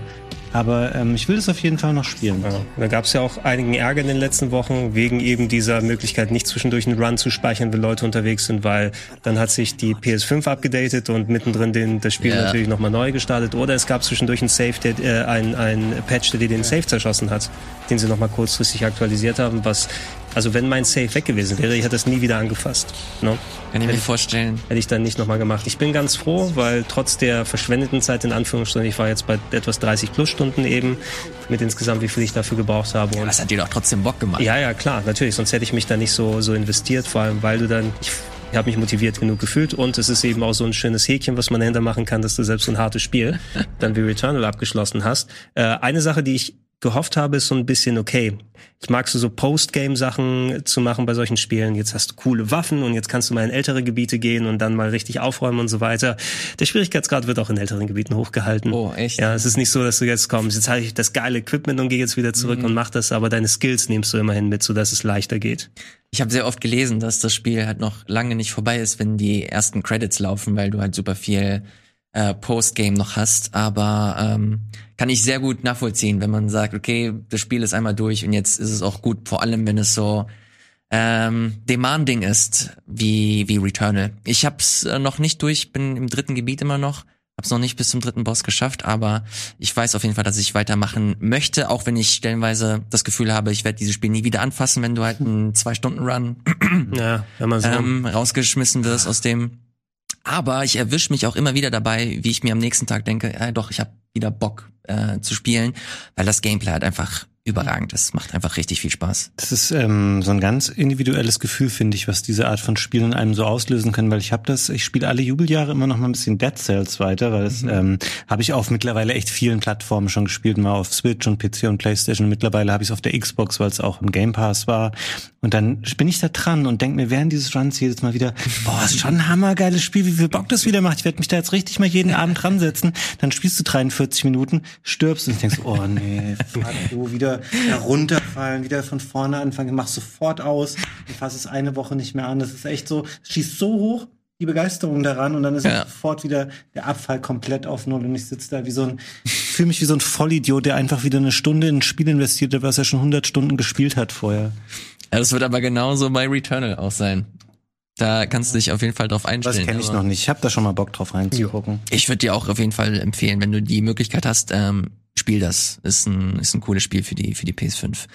Aber ähm, ich will das auf jeden Fall noch spielen. Ja, da gab es ja auch einigen Ärger in den letzten Wochen wegen eben dieser Möglichkeit, nicht zwischendurch einen Run zu speichern, wenn Leute unterwegs sind, weil dann hat sich die PS5 abgedatet und mittendrin den, das Spiel Ja. natürlich nochmal neu gestartet. Oder es gab zwischendurch einen Save, der, äh, ein, ein Patch, der den Save zerschossen hat, den sie nochmal kurzfristig aktualisiert haben, was also wenn mein Save weg gewesen wäre, ich hätte das nie wieder angefasst. Ne? Kann ich mir vorstellen. Hätte ich dann nicht nochmal gemacht. Ich bin ganz froh, weil trotz der verschwendeten Zeit in Anführungsstrichen, ich war jetzt bei etwas 30 plus Stunden eben, mit insgesamt wie viel ich dafür gebraucht habe. Und Das hat dir doch trotzdem Bock gemacht. ja, ja, klar, natürlich. Sonst hätte ich mich da nicht so, so investiert, vor allem weil du dann, ich, ich habe mich motiviert genug gefühlt und es ist eben auch so ein schönes Häkchen, was man dahinter machen kann, dass du selbst so ein hartes Spiel dann wie Returnal abgeschlossen hast. Äh, eine Sache, die ich gehofft habe, ist so ein bisschen, okay, ich mag so, so Postgame-Sachen zu machen bei solchen Spielen. Jetzt hast du coole Waffen und jetzt kannst du mal in ältere Gebiete gehen und dann mal richtig aufräumen und so weiter. Der Schwierigkeitsgrad wird auch in älteren Gebieten hochgehalten. Oh, echt? Ja, es ist nicht so, dass du jetzt kommst, jetzt habe ich das geile Equipment und gehe jetzt wieder zurück Mhm. und mach das, aber deine Skills nimmst du immerhin mit, sodass es leichter geht. Ich habe sehr oft gelesen, dass das Spiel halt noch lange nicht vorbei ist, wenn die ersten Credits laufen, weil du halt super viel äh, Postgame noch hast. Aber ähm, kann ich sehr gut nachvollziehen, wenn man sagt, okay, das Spiel ist einmal durch und jetzt ist es auch gut, vor allem wenn es so ähm, demanding ist wie wie Returnal. Ich hab's äh, noch nicht durch, bin im dritten Gebiet immer noch. Hab's noch nicht bis zum dritten Boss geschafft, aber ich weiß auf jeden Fall, dass ich weitermachen möchte, auch wenn ich stellenweise das Gefühl habe, ich werde dieses Spiel nie wieder anfassen, wenn du halt einen Zwei-Stunden-Run Ja, wenn man so. ähm, rausgeschmissen wirst aus dem. Aber ich erwische mich auch immer wieder dabei, wie ich mir am nächsten Tag denke, ja doch, ich habe wieder Bock äh, zu spielen, weil das Gameplay halt einfach überragend ist. Macht einfach richtig viel Spaß. Das ist ähm, so ein ganz individuelles Gefühl, finde ich, was diese Art von Spielen in einem so auslösen können, weil ich habe das, ich spiele alle Jubeljahre immer noch mal ein bisschen Dead Cells weiter, weil das mhm. ähm, habe ich auf mittlerweile echt vielen Plattformen schon gespielt, mal auf Switch und PC und Playstation. Mittlerweile habe ich es auf der Xbox, weil es auch im Game Pass war. Und dann bin ich da dran und denke mir während dieses Runs jedes Mal wieder, boah, ist schon ein hammergeiles Spiel, wie viel Bock das wieder macht. Ich werde mich da jetzt richtig mal jeden Abend dran setzen. Dann spielst du 43 Minuten, stirbst und denkst, oh nee, (laughs) fuck, du wieder herunterfallen, wieder von vorne anfangen, mach sofort aus und fass es eine Woche nicht mehr an. Das ist echt so, schießt so hoch, die Begeisterung daran und dann ist ja. sofort wieder der Abfall komplett auf Null und ich sitze da wie so ein, fühle mich wie so ein Vollidiot, der einfach wieder eine Stunde in ein Spiel investiert hat, was er schon 100 Stunden gespielt hat vorher. Ja, das wird aber genauso bei Returnal auch sein. Da kannst du dich auf jeden Fall drauf einstellen. Das kenne ich noch nicht. Ich habe da schon mal Bock drauf reinzugucken. Ich würde dir auch auf jeden Fall empfehlen, wenn du die Möglichkeit hast, ähm, spiel das. Ist ein, ist ein cooles Spiel für die, für die PS5.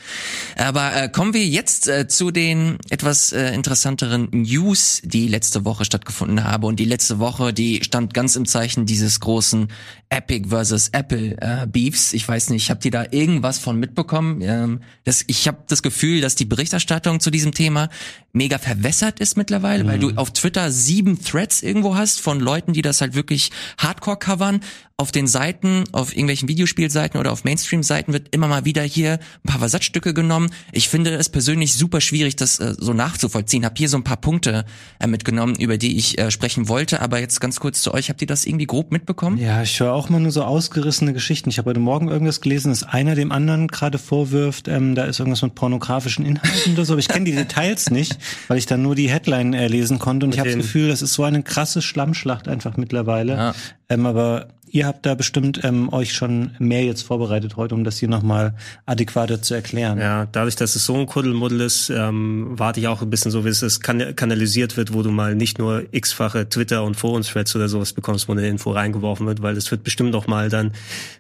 Aber äh, kommen wir jetzt äh, zu den etwas äh, interessanteren News, die letzte Woche stattgefunden haben. Und die letzte Woche, die stand ganz im Zeichen dieses großen Epic versus Apple äh, Beefs. Ich weiß nicht, habt ihr da irgendwas von mitbekommen? Ähm, das, ich habe das Gefühl, dass die Berichterstattung zu diesem Thema mega verwässert ist mittlerweile, mhm. weil du auf Twitter sieben Threads irgendwo hast von Leuten, die das halt wirklich hardcore covern. Auf den Seiten, auf irgendwelchen Videospielseiten oder auf Mainstream-Seiten wird immer mal wieder hier ein paar Versatzstücke genommen. Ich finde es persönlich super schwierig, das äh, so nachzuvollziehen. Hab hier so ein paar Punkte äh, mitgenommen, über die ich äh, sprechen wollte. Aber jetzt ganz kurz zu euch, habt ihr das irgendwie grob mitbekommen? Ja, ich höre auch mal nur so ausgerissene Geschichten. Ich habe heute Morgen irgendwas gelesen, dass einer dem anderen gerade vorwirft, ähm, da ist irgendwas mit pornografischen Inhalten oder so. Aber ich kenne die Details (laughs) nicht, weil ich dann nur die Headline äh, lesen konnte. Und mit ich habe das Gefühl, das ist so eine krasse Schlammschlacht einfach mittlerweile. Ja. Ähm, aber Ihr habt da bestimmt ähm, euch schon mehr jetzt vorbereitet heute, um das hier nochmal adäquater zu erklären. Ja, dadurch, dass es so ein Kuddelmuddel ist, ähm, warte ich auch ein bisschen so, wie es kan kanalisiert wird, wo du mal nicht nur x-fache Twitter- und Foren-Threads oder sowas bekommst, wo eine Info reingeworfen wird, weil es wird bestimmt noch mal dann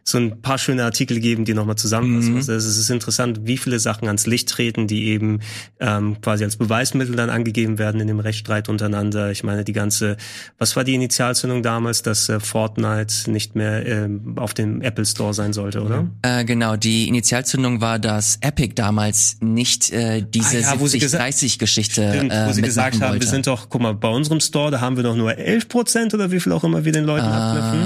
so ein paar schöne Artikel geben, die nochmal zusammenfassen. Mhm. Also es ist interessant, wie viele Sachen ans Licht treten, die eben ähm, quasi als Beweismittel dann angegeben werden in dem Rechtsstreit untereinander. Ich meine, die ganze, was war die Initialzündung damals, dass äh, Fortnite nicht mehr ähm, auf dem Apple Store sein sollte, oder? Äh, genau, die Initialzündung war, dass Epic damals nicht äh, diese ah, ja, 70-30-Geschichte äh, wo sie gesagt haben, wollte. wir sind doch, guck mal, bei unserem Store, da haben wir doch nur 11 Prozent oder wie viel auch immer wir den Leuten ähm, abknüpfen.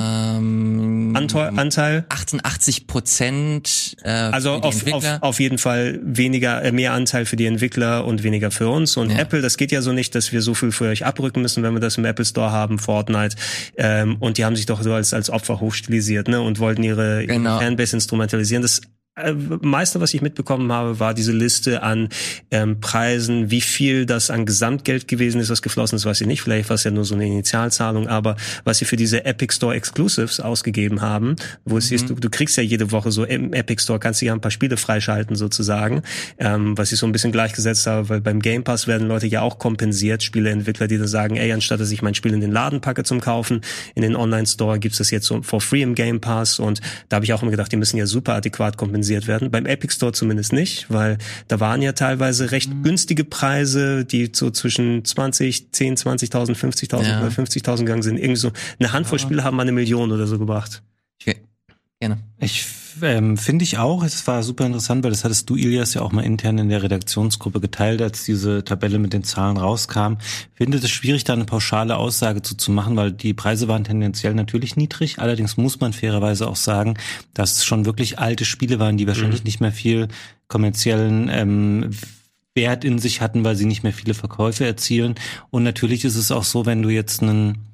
Anteil, Anteil? 88 Prozent. Äh, also auf, auf, auf jeden Fall weniger, äh, mehr Anteil für die Entwickler und weniger für uns. Und ja. Apple, das geht ja so nicht, dass wir so viel für euch abrücken müssen, wenn wir das im Apple Store haben, Fortnite. Ähm, und die haben sich doch so als, als Opfer hochstilisiert ne, und wollten ihre, genau. ihre Fanbase instrumentalisieren. Das meiste, was ich mitbekommen habe, war diese Liste an ähm, Preisen, wie viel das an Gesamtgeld gewesen ist, was geflossen ist, weiß ich nicht. Vielleicht war es ja nur so eine Initialzahlung, aber was sie für diese Epic Store Exclusives ausgegeben haben, wo es mhm. hieß, du, du kriegst ja jede Woche so im Epic Store, kannst du ja ein paar Spiele freischalten sozusagen, ähm, was ich so ein bisschen gleichgesetzt habe, weil beim Game Pass werden Leute ja auch kompensiert, Spieleentwickler, die dann sagen, ey, anstatt dass ich mein Spiel in den Laden packe zum Kaufen, in den Online Store gibt's das jetzt so for free im Game Pass und da habe ich auch immer gedacht, die müssen ja super adäquat kompensieren kompensiert werden. Beim Epic Store zumindest nicht, weil da waren ja teilweise recht mhm. günstige Preise, die so zwischen 20, 10, 20.000, 50.000 ja. oder 50.000 gegangen sind. Irgendwie so eine Handvoll ja. Spiele haben mal eine Million oder so gebracht. Okay. Gerne. Ich ähm, finde ich auch. Es war super interessant, weil das hattest du, Ilias, ja auch mal intern in der Redaktionsgruppe geteilt, als diese Tabelle mit den Zahlen rauskam. Finde es schwierig, da eine pauschale Aussage zu, zu machen, weil die Preise waren tendenziell natürlich niedrig. Allerdings muss man fairerweise auch sagen, dass es schon wirklich alte Spiele waren, die wahrscheinlich mhm. nicht mehr viel kommerziellen ähm, Wert in sich hatten, weil sie nicht mehr viele Verkäufe erzielen. Und natürlich ist es auch so, wenn du jetzt einen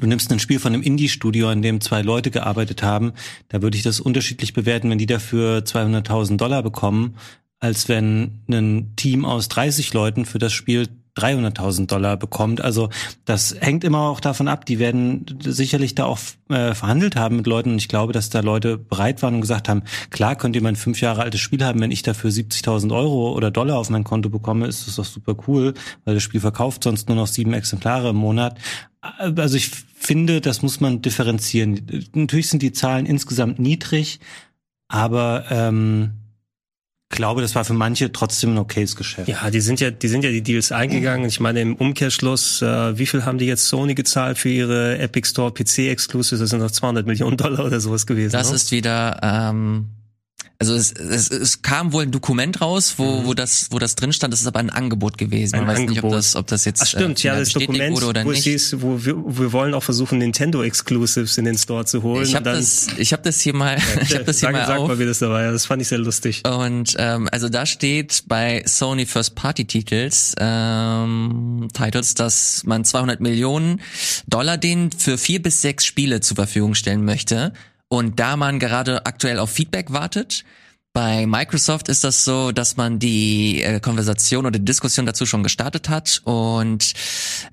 Du nimmst ein Spiel von einem Indie-Studio, an dem zwei Leute gearbeitet haben, da würde ich das unterschiedlich bewerten, wenn die dafür 200.000 Dollar bekommen, als wenn ein Team aus 30 Leuten für das Spiel 300.000 Dollar bekommt. Also das hängt immer auch davon ab. Die werden sicherlich da auch äh, verhandelt haben mit Leuten und ich glaube, dass da Leute bereit waren und gesagt haben, klar könnt ihr mein fünf Jahre altes Spiel haben, wenn ich dafür 70.000 Euro oder Dollar auf mein Konto bekomme, ist das doch super cool, weil das Spiel verkauft sonst nur noch sieben Exemplare im Monat. Also ich finde, das muss man differenzieren. Natürlich sind die Zahlen insgesamt niedrig, aber ähm, glaube, das war für manche trotzdem ein okayes Geschäft. Ja, die sind ja, die sind ja die Deals eingegangen. Ich meine, im Umkehrschluss, äh, wie viel haben die jetzt Sony gezahlt für ihre Epic Store PC Exclusives? Das sind noch 200 Millionen Dollar oder sowas gewesen. Das ne? ist wieder, ähm, also es, es, es kam wohl ein Dokument raus, wo, wo das, wo das drin stand. Das ist aber ein Angebot gewesen. Ein Man weiß nicht, ob das, ob das jetzt Ach stimmt, äh, ja, das Dokument, wurde oder wo nicht. hieß, wo wir, wir wollen auch versuchen, Nintendo Exclusives in den Store zu holen. Ich habe das, ich habe das hier mal, (laughs) ich habe das hier sag, mal sag auf. mal, wie das da war. Ja, Das fand ich sehr lustig. Und ähm, also da steht bei Sony First Party Titels ähm, Titles, dass man 200 Millionen Dollar denen für vier bis sechs Spiele zur Verfügung stellen möchte. Und da man gerade aktuell auf Feedback wartet, bei Microsoft ist das so, dass man die äh, Konversation oder die Diskussion dazu schon gestartet hat und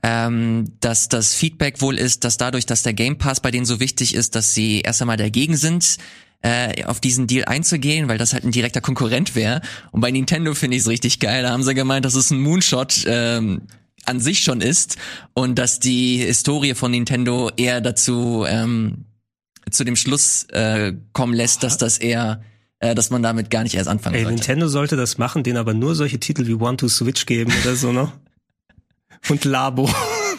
ähm, dass das Feedback wohl ist, dass dadurch, dass der Game Pass bei denen so wichtig ist, dass sie erst einmal dagegen sind, äh, auf diesen Deal einzugehen, weil das halt ein direkter Konkurrent wäre. Und bei Nintendo finde ich es richtig geil. Da haben sie gemeint, dass es ein Moonshot ähm, an sich schon ist und dass die Historie von Nintendo eher dazu ähm, zu dem Schluss äh, kommen lässt, dass das eher, äh, dass man damit gar nicht erst anfangen Ey, sollte. Nintendo sollte das machen, denen aber nur solche Titel wie One to Switch geben oder so, ne? (laughs) Und Labo.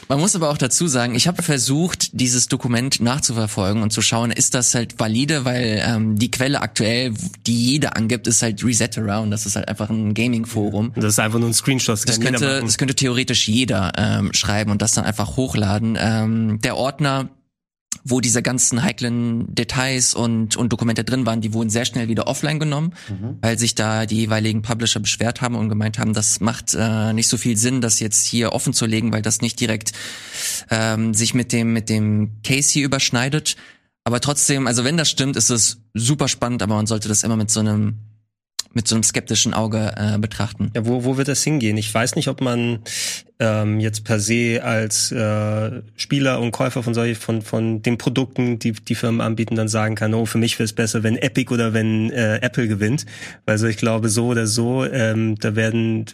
Man muss aber auch dazu sagen, ich habe versucht, dieses Dokument nachzuverfolgen und zu schauen, ist das halt valide, weil ähm, die Quelle aktuell, die jeder angibt, ist halt Resetera und das ist halt einfach ein Gaming-Forum. Das ist einfach nur ein Screenshot. Das, Das könnte, das könnte theoretisch jeder ähm, schreiben und das dann einfach hochladen. Ähm, der Ordner, wo diese ganzen heiklen Details und, und Dokumente drin waren, die wurden sehr schnell wieder offline genommen, weil sich da die jeweiligen Publisher beschwert haben und gemeint haben, das macht äh, nicht so viel Sinn, das jetzt hier offen zu legen, weil das nicht direkt ähm, sich mit dem, mit dem Case hier überschneidet. Aber trotzdem, also wenn das stimmt, ist es super spannend, aber man sollte das immer mit so einem mit so einem skeptischen Auge äh, betrachten. Ja, wo, wo wird das hingehen? Ich weiß nicht, ob man ähm, jetzt per se als äh, Spieler und Käufer von solchen von von den Produkten, die die Firmen anbieten, dann sagen kann, oh, für mich wäre es besser, wenn Epic oder wenn äh, Apple gewinnt. Also ich glaube, so oder so, ähm, da werden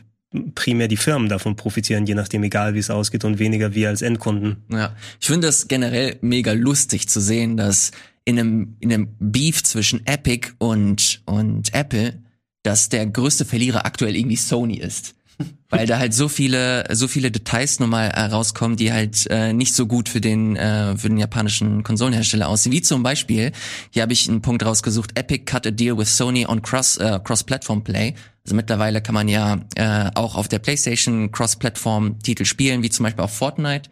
primär die Firmen davon profitieren, je nachdem, egal wie es ausgeht und weniger wir als Endkunden. Ja, ich finde das generell mega lustig zu sehen, dass in einem, in einem Beef zwischen Epic und, und Apple, dass der größte Verlierer aktuell irgendwie Sony ist. (laughs) Weil da halt so viele, so viele Details nochmal äh, rauskommen, die halt äh, nicht so gut für den, äh, für den japanischen Konsolenhersteller aussehen. Wie zum Beispiel, hier habe ich einen Punkt rausgesucht, Epic cut a deal with Sony on cross, äh, cross-platform play. Also mittlerweile kann man ja äh, auch auf der PlayStation Cross-Platform-Titel spielen, wie zum Beispiel auch Fortnite.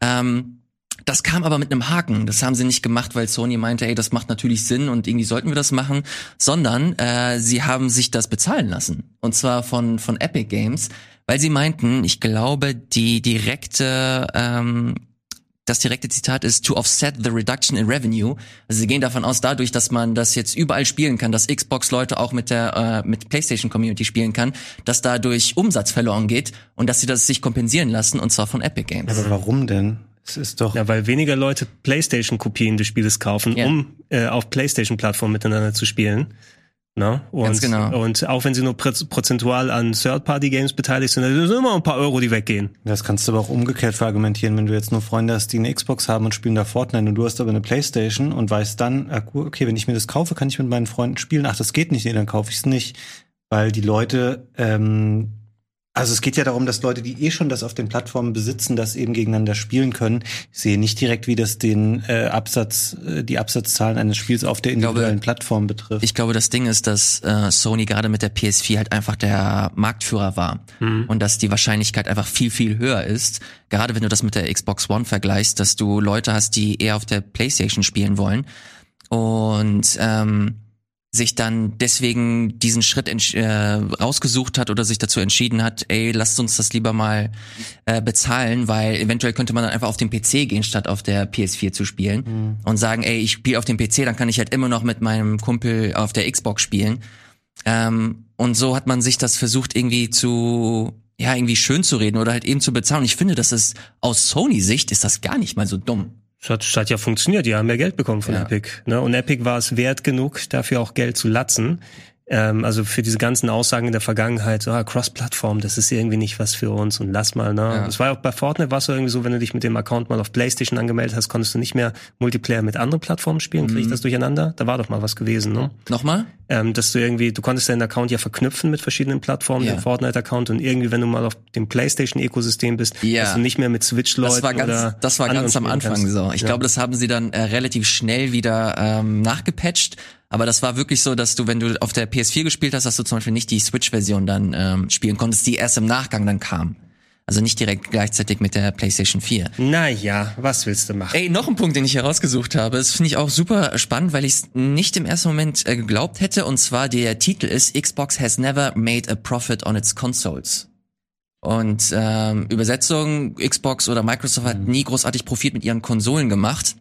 Ähm, das kam aber mit einem Haken. Das haben sie nicht gemacht, weil Sony meinte, ey, das macht natürlich Sinn und irgendwie sollten wir das machen, sondern äh, sie haben sich das bezahlen lassen. Und zwar von, von Epic Games, weil sie meinten, ich glaube, die direkte, ähm, das direkte Zitat ist to offset the reduction in revenue. Also sie gehen davon aus, dadurch, dass man das jetzt überall spielen kann, dass Xbox-Leute auch mit der äh, mit PlayStation-Community spielen kann, dass dadurch Umsatz verloren geht und dass sie das sich kompensieren lassen und zwar von Epic Games. Aber warum denn? Es ist doch. Ja, weil weniger Leute PlayStation-Kopien des Spieles kaufen, Ja. um äh, auf PlayStation-Plattformen miteinander zu spielen. Na? Und, Ganz genau. und auch wenn sie nur prozentual an Third-Party-Games beteiligt sind, dann sind immer ein paar Euro, die weggehen. Das kannst du aber auch umgekehrt verargumentieren, wenn du jetzt nur Freunde hast, die eine Xbox haben und spielen da Fortnite und du hast aber eine Playstation und weißt dann, ah, okay, wenn ich mir das kaufe, kann ich mit meinen Freunden spielen. Ach, das geht nicht, nee, dann kaufe ich es nicht. Weil die Leute, ähm, also es geht ja darum, dass Leute, die eh schon das auf den Plattformen besitzen, das eben gegeneinander spielen können. Ich sehe nicht direkt, wie das den äh, Absatz, äh, die Absatzzahlen eines Spiels auf der glaube, individuellen Plattform betrifft. Ich glaube, das Ding ist, dass äh, Sony gerade mit der PS4 halt einfach der Marktführer war und dass die Wahrscheinlichkeit einfach viel, viel höher ist. Gerade wenn du das mit der Xbox One vergleichst, dass du Leute hast, die eher auf der PlayStation spielen wollen und ähm, sich dann deswegen diesen Schritt äh, rausgesucht hat oder sich dazu entschieden hat, ey, lasst uns das lieber mal äh, bezahlen, weil eventuell könnte man dann einfach auf den PC gehen, statt auf der PS4 zu spielen und sagen, ey, ich spiele auf dem PC, dann kann ich halt immer noch mit meinem Kumpel auf der Xbox spielen. Ähm, und so hat man sich das versucht irgendwie zu, ja, irgendwie schön zu reden oder halt eben zu bezahlen. Und ich finde, das ist aus Sony-Sicht ist das gar nicht mal so dumm. Das hat, das hat ja funktioniert, die haben mehr Geld bekommen von Ja. Epic. Ne? Und Epic war es wert genug, dafür auch Geld zu latzen. Ähm, also für diese ganzen Aussagen in der Vergangenheit, so, ah, Cross-Plattform, das ist irgendwie nicht was für uns und lass mal, ne? Ja. Das war ja auch bei Fortnite war es so irgendwie so, wenn du dich mit dem Account mal auf PlayStation angemeldet hast, konntest du nicht mehr Multiplayer mit anderen Plattformen spielen. Krieg ich Mhm. das durcheinander? Da war doch mal was gewesen, ne? Nochmal? ähm, dass du irgendwie, du konntest deinen Account ja verknüpfen mit verschiedenen Plattformen, Ja. den Fortnite-Account und irgendwie, wenn du mal auf dem PlayStation-Ökosystem bist, Ja. dass du nicht mehr mit Switch-Leuten Das war ganz, oder das war ganz am Anfang kannst. so. Ich Ja. glaube, das haben sie dann äh, relativ schnell wieder ähm, nachgepatcht. Aber das war wirklich so, dass du, wenn du auf der PS4 gespielt hast, dass du zum Beispiel nicht die Switch-Version dann ähm, spielen konntest, die erst im Nachgang dann kam. Also nicht direkt gleichzeitig mit der PlayStation 4. Naja, was willst du machen? Ey, noch ein Punkt, den ich herausgesucht habe. Das finde ich auch super spannend, weil ich es nicht im ersten Moment äh, geglaubt hätte. Und zwar der Titel ist Xbox has never made a profit on its consoles. Und ähm, Übersetzung, Xbox oder Microsoft hat nie großartig Profit mit ihren Konsolen gemacht.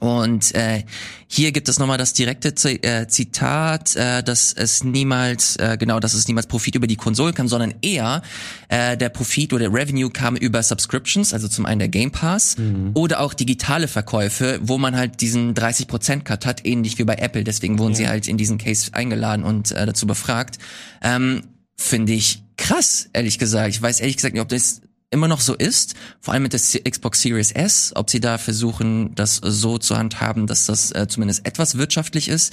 Und äh, hier gibt es nochmal das direkte Z äh, Zitat, äh, dass es niemals, äh, genau, dass es niemals Profit über die Konsolen kam, sondern eher äh, der Profit oder der Revenue kam über Subscriptions, also zum einen der Game Pass oder auch digitale Verkäufe, wo man halt diesen 30% Cut hat, ähnlich wie bei Apple. Deswegen wurden sie halt in diesen Case eingeladen und äh, dazu befragt. Ähm, Finde ich krass, ehrlich gesagt. Ich weiß ehrlich gesagt nicht, ob das immer noch so ist, vor allem mit der Xbox Series S, ob sie da versuchen, das so zu handhaben, dass das äh, zumindest etwas wirtschaftlich ist.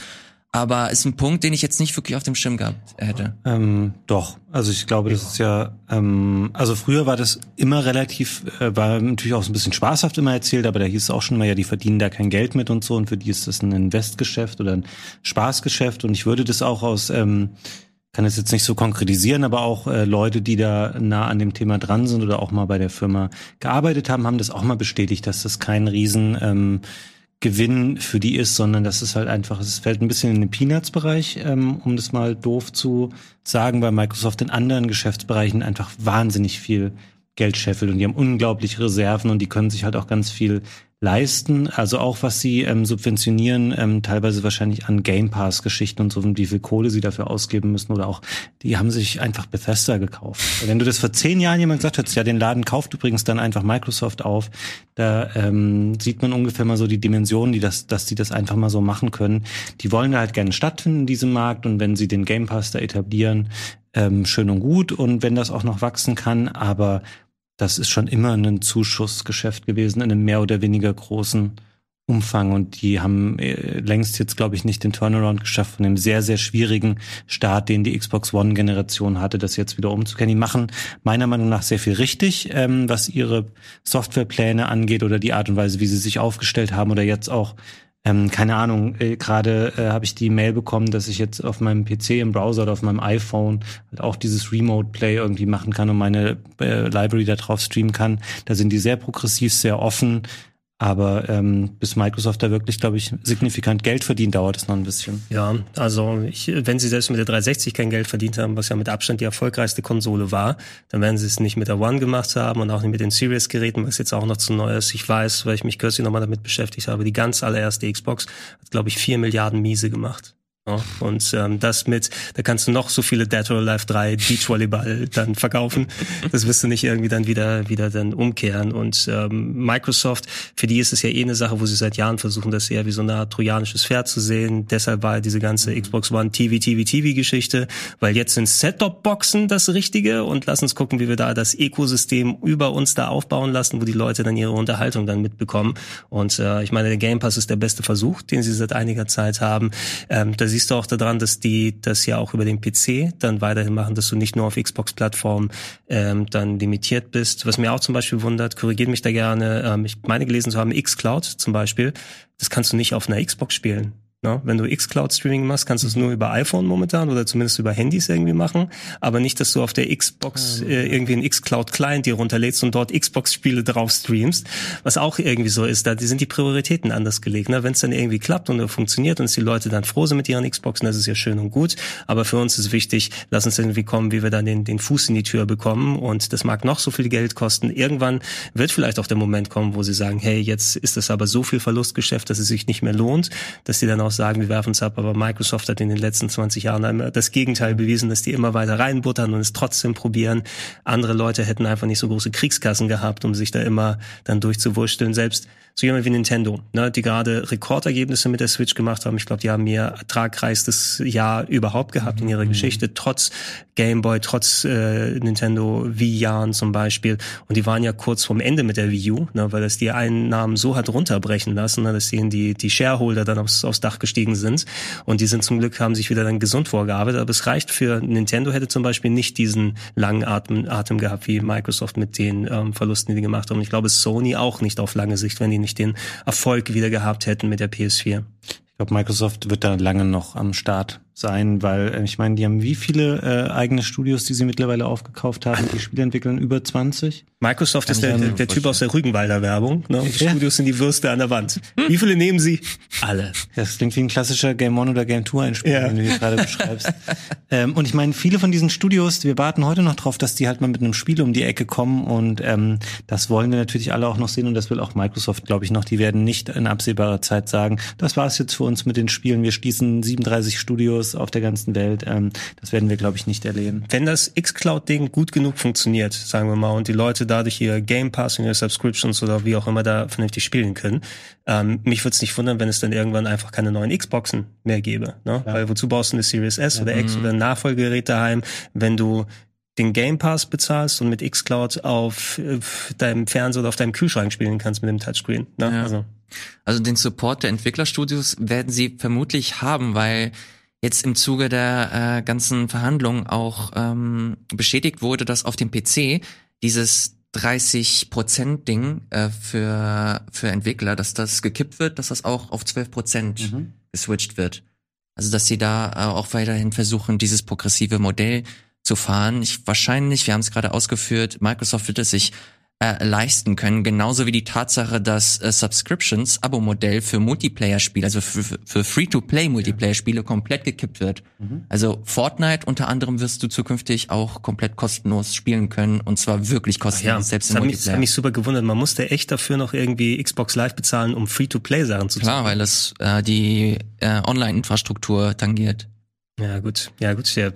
Aber ist ein Punkt, den ich jetzt nicht wirklich auf dem Schirm gehabt hätte. Ähm, doch, also ich glaube, das ist ja, ähm, also früher war das immer relativ, äh, war natürlich auch so ein bisschen spaßhaft immer erzählt, aber da hieß es auch schon immer, ja, die verdienen da kein Geld mit und so und für die ist das ein Investgeschäft oder ein Spaßgeschäft und ich würde das auch aus, ähm, kann es jetzt nicht so konkretisieren, aber auch äh, Leute, die da nah an dem Thema dran sind oder auch mal bei der Firma gearbeitet haben, haben das auch mal bestätigt, dass das kein riesen ähm, Gewinn für die ist, sondern dass es halt einfach, es fällt ein bisschen in den Peanuts-Bereich, ähm, um das mal doof zu sagen, weil Microsoft in anderen Geschäftsbereichen einfach wahnsinnig viel Geld scheffelt und die haben unglaubliche Reserven und die können sich halt auch ganz viel leisten. Also auch was sie ähm, subventionieren, ähm, teilweise wahrscheinlich an Game Pass-Geschichten und so, wie viel Kohle sie dafür ausgeben müssen oder auch, die haben sich einfach Bethesda gekauft. Wenn du das vor zehn Jahren jemand gesagt hättest, ja, den Laden kauft übrigens dann einfach Microsoft auf, da ähm, sieht man ungefähr mal so die Dimensionen, die das, dass die das einfach mal so machen können. Die wollen da halt gerne stattfinden in diesem Markt und wenn sie den Game Pass da etablieren, ähm, schön und gut und wenn das auch noch wachsen kann, aber das ist schon immer ein Zuschussgeschäft gewesen in einem mehr oder weniger großen Umfang und die haben äh, längst jetzt, glaube ich, nicht den Turnaround geschafft von dem sehr, sehr schwierigen Start, den die Xbox One-Generation hatte, das jetzt wieder umzukehren. Die machen meiner Meinung nach sehr viel richtig, ähm, was ihre Softwarepläne angeht oder die Art und Weise, wie sie sich aufgestellt haben oder jetzt auch ähm, keine Ahnung, äh, gerade äh, habe ich die Mail bekommen, dass ich jetzt auf meinem PC im Browser oder auf meinem iPhone halt auch dieses Remote Play irgendwie machen kann und meine äh, Library da drauf streamen kann. Da sind die sehr progressiv, sehr offen. Aber ähm, bis Microsoft da wirklich, glaube ich, signifikant Geld verdient, dauert es noch ein bisschen. Ja, also ich, wenn sie selbst mit der 360 kein Geld verdient haben, was ja mit Abstand die erfolgreichste Konsole war, dann werden sie es nicht mit der One gemacht haben und auch nicht mit den Series-Geräten, was jetzt auch noch zu neu ist. Ich weiß, weil ich mich kürzlich nochmal damit beschäftigt habe, die ganz allererste Xbox hat, glaube ich, vier Milliarden Miese gemacht. Ja, und ähm, das mit, da kannst du noch so viele Dead or Alive 3 Beachvolleyball dann verkaufen. Das wirst du nicht irgendwie dann wieder wieder dann umkehren. Und ähm, Microsoft, für die ist es ja eh eine Sache, wo sie seit Jahren versuchen, das eher wie so eine Art trojanisches Pferd zu sehen. Deshalb war diese ganze Xbox One TV, TV, TV-Geschichte, weil jetzt sind Set-Top-Boxen das Richtige und lass uns gucken, wie wir da das Ökosystem über uns da aufbauen lassen, wo die Leute dann ihre Unterhaltung dann mitbekommen. Und äh, ich meine, der Game Pass ist der beste Versuch, den sie seit einiger Zeit haben. Ähm, da siehst du auch daran, dass die das ja auch über den PC dann weiterhin machen, dass du nicht nur auf Xbox-Plattformen ähm, dann limitiert bist. Was mir auch zum Beispiel wundert, korrigiert mich da gerne, ähm, ich meine gelesen zu haben, xCloud zum Beispiel, das kannst du nicht auf einer Xbox spielen. Ne? Wenn du xCloud-Streaming machst, kannst du es nur über iPhone momentan oder zumindest über Handys irgendwie machen, aber nicht, dass du auf der Xbox äh, irgendwie einen xCloud-Client dir runterlädst und dort Xbox-Spiele drauf streamst, was auch irgendwie so ist. Da die sind die Prioritäten anders gelegt. Ne? Wenn es dann irgendwie klappt und funktioniert und die Leute dann froh sind mit ihren Xboxen, das ist ja schön und gut. Aber für uns ist wichtig, lass uns irgendwie kommen, wie wir dann den, den Fuß in die Tür bekommen. Und das mag noch so viel Geld kosten. Irgendwann wird vielleicht auch der Moment kommen, wo sie sagen, hey, jetzt ist das aber so viel Verlustgeschäft, dass es sich nicht mehr lohnt, dass sie dann auch sagen, wir werfen es ab. Aber Microsoft hat in den letzten 20 Jahren das Gegenteil bewiesen, dass die immer weiter reinbuttern und es trotzdem probieren. Andere Leute hätten einfach nicht so große Kriegskassen gehabt, um sich da immer dann durchzuwursteln. Selbst so jemand wie Nintendo, ne, die gerade Rekordergebnisse mit der Switch gemacht haben. Ich glaube, die haben ihr ertragreichstes Jahr überhaupt gehabt in ihrer mhm. Geschichte, trotz Game Boy, trotz äh, Nintendo Wii-Jahren zum Beispiel. Und die waren ja kurz vorm Ende mit der Wii U, ne, weil das die Einnahmen so hat runterbrechen lassen, ne, dass denen die, die Shareholder dann aufs, aufs Dach gestiegen sind. Und die sind zum Glück, haben sich wieder dann gesund vorgearbeitet. Aber es reicht für Nintendo hätte zum Beispiel nicht diesen langen Atem, Atem gehabt wie Microsoft mit den ähm, Verlusten, die die gemacht haben. Ich glaube, Sony auch nicht auf lange Sicht, wenn die nicht den Erfolg wieder gehabt hätten mit der PS4. Ich glaube, Microsoft wird da lange noch am Start sein, weil äh, ich meine, die haben wie viele äh, eigene Studios, die sie mittlerweile aufgekauft haben, die Spiele entwickeln, über 20? Microsoft Kann ist der, der, der Typ aus der Rügenwalder Werbung. Ne? Die ja. Studios sind die Würste an der Wand. Wie viele nehmen sie? Alle. Das klingt wie ein klassischer Game One oder Game Two Einspiel, ja. den du hier gerade beschreibst. (laughs) ähm, und ich meine, viele von diesen Studios, wir warten heute noch drauf, dass die halt mal mit einem Spiel um die Ecke kommen und ähm, das wollen wir natürlich alle auch noch sehen und das will auch Microsoft, glaube ich, noch. Die werden nicht in absehbarer Zeit sagen, das war's jetzt für uns mit den Spielen. Wir schließen 37 Studios Studios auf der ganzen Welt. Ähm, das werden wir, glaube ich, nicht erleben. Wenn das xCloud-Ding gut genug funktioniert, sagen wir mal, und die Leute dadurch ihr Game Pass und ihre Subscriptions oder wie auch immer da vernünftig spielen können, ähm, mich würde es nicht wundern, wenn es dann irgendwann einfach keine neuen Xboxen mehr gäbe. Ne? Ja. Weil wozu baust du eine Series S ja. oder X mhm. oder ein Nachfolgegerät daheim, wenn du den Game Pass bezahlst und mit xCloud auf äh, deinem Fernseher oder auf deinem Kühlschrank spielen kannst mit dem Touchscreen. Ne? Ja. Also. also den Support der Entwicklerstudios werden sie vermutlich haben, weil jetzt im Zuge der äh, ganzen Verhandlungen auch ähm, bestätigt wurde, dass auf dem PC dieses 30 Prozent Ding äh, für für Entwickler, dass das gekippt wird, dass das auch auf 12 Prozent mhm. geswitcht wird. Also dass sie da äh, auch weiterhin versuchen, dieses progressive Modell zu fahren. Ich wahrscheinlich, wir haben es gerade ausgeführt, Microsoft wird es sich äh, leisten können. Genauso wie die Tatsache, dass äh, Subscriptions, Abo-Modell für Multiplayer-Spiele, also für, für Free-to-Play-Multiplayer-Spiele komplett gekippt wird. Mhm. Also Fortnite unter anderem wirst du zukünftig auch komplett kostenlos spielen können und zwar wirklich kostenlos, ja, selbst im Multiplayer. Mich, das hat mich super gewundert. Man musste echt dafür noch irgendwie Xbox Live bezahlen, um Free-to-Play-Sachen zu Klar, weil es äh, die äh, Online-Infrastruktur tangiert. Ja, gut. Ja, gut. Ja.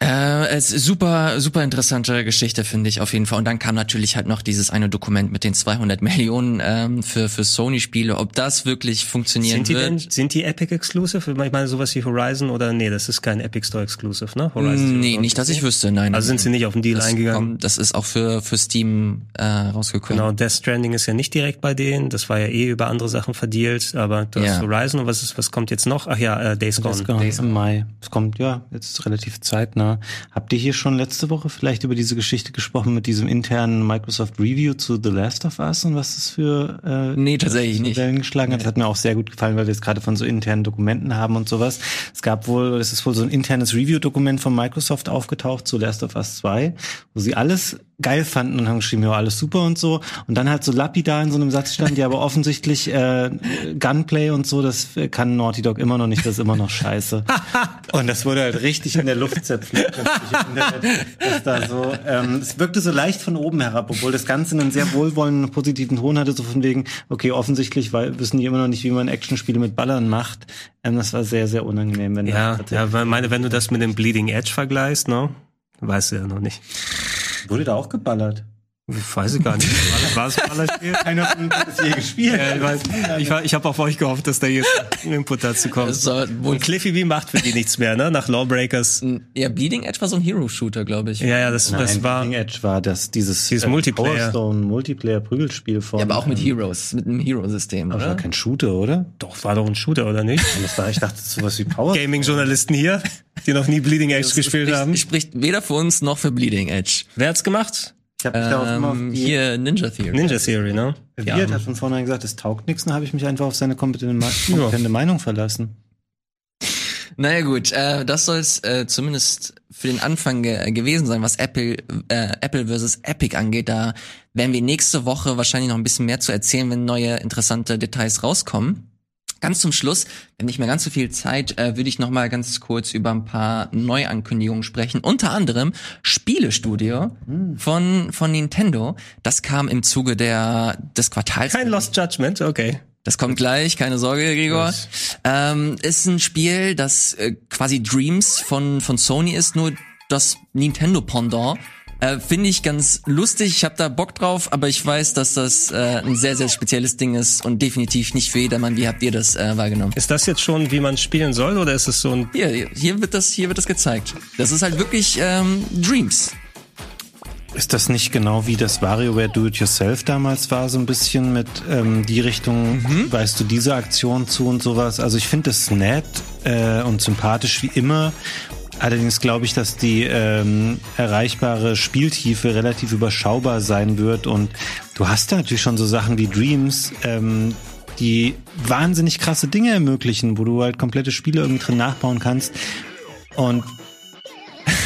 Äh, es ist super, super interessante Geschichte, finde ich auf jeden Fall. Und dann kam natürlich halt noch dieses eine Dokument mit den 200 Millionen ähm, für, für Sony-Spiele. Ob das wirklich funktionieren sind die wird? Denn, sind die Epic Exclusive? Ich meine, sowas wie Horizon oder nee, das ist kein Epic Store Exclusive, ne? Horizon nee, nicht, dass ich wüsste, nein. Also sind sie nicht auf den Deal das eingegangen? Kommt, das ist auch für, für Steam äh, rausgekommen. Genau, Death Stranding ist ja nicht direkt bei denen. Das war ja eh über andere Sachen verdealt. Aber du ja. hast Horizon und was, ist, was kommt jetzt noch? Ach ja, äh, Days Gone. Days Gone Days im Mai. Es kommt, ja, jetzt relativ zeitnah. Habt ihr hier schon letzte Woche vielleicht über diese Geschichte gesprochen mit diesem internen Microsoft Review zu The Last of Us und was das für äh, nee tatsächlich nicht Wellen geschlagen hat? Das hat mir auch sehr gut gefallen, weil wir es gerade von so internen Dokumenten haben und sowas. Es gab wohl, es ist wohl so ein internes Review-Dokument von Microsoft aufgetaucht zu Last of Us 2, wo sie alles geil fanden und haben geschrieben, ja, alles super und so. Und dann halt so lapidar in so einem Satz stand, ja, aber offensichtlich äh, Gunplay und so, das kann Naughty Dog immer noch nicht, das ist immer noch scheiße. (laughs) und das wurde halt richtig in der Luft zerpflückt. das da so, ähm, es wirkte so leicht von oben herab, obwohl das Ganze einen sehr wohlwollenden, positiven Ton hatte, so von wegen, okay, offensichtlich weil, wissen die immer noch nicht, wie man Actionspiele mit Ballern macht. Ähm, das war sehr, sehr unangenehm. Wenn ja, ja, weil meine, wenn du das mit dem Bleeding Edge vergleichst, ne? Weißt du ja noch nicht. Wurde da auch geballert? Ich weiß ich gar nicht. (laughs) War es ein Ballerspiel? Keiner von hat es je gespielt. Ja, ich weiß, ich, ich habe auf euch gehofft, dass da jetzt ein Input dazu kommt. So, und Cliffy B macht für die nichts mehr, ne? Nach Lawbreakers. Ja, Bleeding Edge war so ein Hero-Shooter, glaube ich. Ja, ja, das, Nein, das war. Bleeding Edge war das, dieses, dieses äh, Multiplayer. Powerstone Multiplayer-Prügelspiel von. Ja, aber auch mit Heroes, mit einem Hero-System, oder? Das war kein Shooter, oder? Doch, war doch ein Shooter, oder nicht? Und das war, ich dachte, sowas wie Power. Gaming-Journalisten hier, die noch nie Bleeding Edge gespielt spricht, haben. Spricht weder für uns noch für Bleeding Edge. Wer hat's gemacht? Ich habe mich ähm, darauf immer auf die hier Ninja Theory. Ninja Theory, ne? Wirt ja. hat von vornherein gesagt, es taugt nichts, dann habe ich mich einfach auf seine kompetente, kompetente Meinung verlassen. Naja gut, äh, das soll es äh, zumindest für den Anfang ge gewesen sein, was Apple, äh, Apple versus Epic angeht. Da werden wir nächste Woche wahrscheinlich noch ein bisschen mehr zu erzählen, wenn neue interessante Details rauskommen. Ganz zum Schluss, wenn nicht mehr ganz so viel Zeit, äh, würde ich noch mal ganz kurz über ein paar Neuankündigungen sprechen. Unter anderem Spielestudio hm. von von Nintendo. Das kam im Zuge der des Quartals. Kein Lost Judgment, okay. Das kommt gleich, keine Sorge, Gregor. Ähm, ist ein Spiel, das äh, quasi Dreams von von Sony ist, nur das Nintendo Pendant Äh, Finde ich ganz lustig, ich habe da Bock drauf, aber ich weiß, dass das äh, ein sehr, sehr spezielles Ding ist und definitiv nicht für jedermann. Wie habt ihr das äh, wahrgenommen? Ist das jetzt schon, wie man spielen soll, oder ist es so ein Hier, hier wird das, hier wird das gezeigt. Das ist halt wirklich ähm, Dreams. Ist das nicht genau wie das WarioWare Do-It-Yourself damals war, so ein bisschen mit ähm, die Richtung, weißt du, diese Aktion zu und sowas? Also ich finde das nett äh, und sympathisch wie immer. Allerdings glaube ich, dass die ähm, erreichbare Spieltiefe relativ überschaubar sein wird und du hast da natürlich schon so Sachen wie Dreams, ähm, die wahnsinnig krasse Dinge ermöglichen, wo du halt komplette Spiele irgendwie drin nachbauen kannst. Und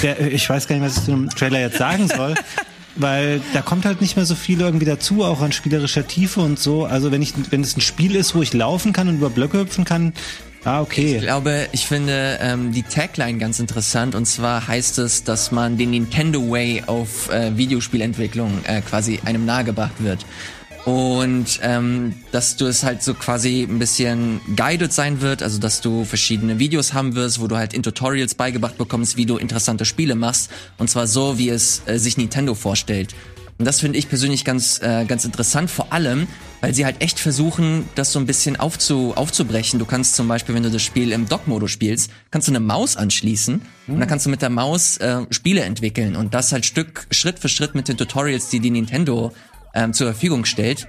der, ich weiß gar nicht, was ich zu dem Trailer jetzt sagen soll, (laughs) weil da kommt halt nicht mehr so viel irgendwie dazu, auch an spielerischer Tiefe und so. Also wenn ich, wenn es ein Spiel ist, wo ich laufen kann und über Blöcke hüpfen kann, ah, Ich okay. glaube, ich finde ähm, die Tagline ganz interessant und zwar heißt es, dass man den Nintendo Way auf äh, Videospielentwicklung äh, quasi einem nahegebracht wird. Und ähm, dass du es halt so quasi ein bisschen guided sein wird, also dass du verschiedene Videos haben wirst, wo du halt in Tutorials beigebracht bekommst, wie du interessante Spiele machst. Und zwar so, wie es äh, sich Nintendo vorstellt. Und das finde ich persönlich ganz, äh, ganz interessant, vor allem, weil sie halt echt versuchen, das so ein bisschen aufzu, aufzubrechen. Du kannst zum Beispiel, wenn du das Spiel im Dock-Modus spielst, kannst du eine Maus anschließen und dann kannst du mit der Maus äh, Spiele entwickeln und das halt Stück, Schritt für Schritt mit den Tutorials, die die Nintendo ähm, zur Verfügung stellt.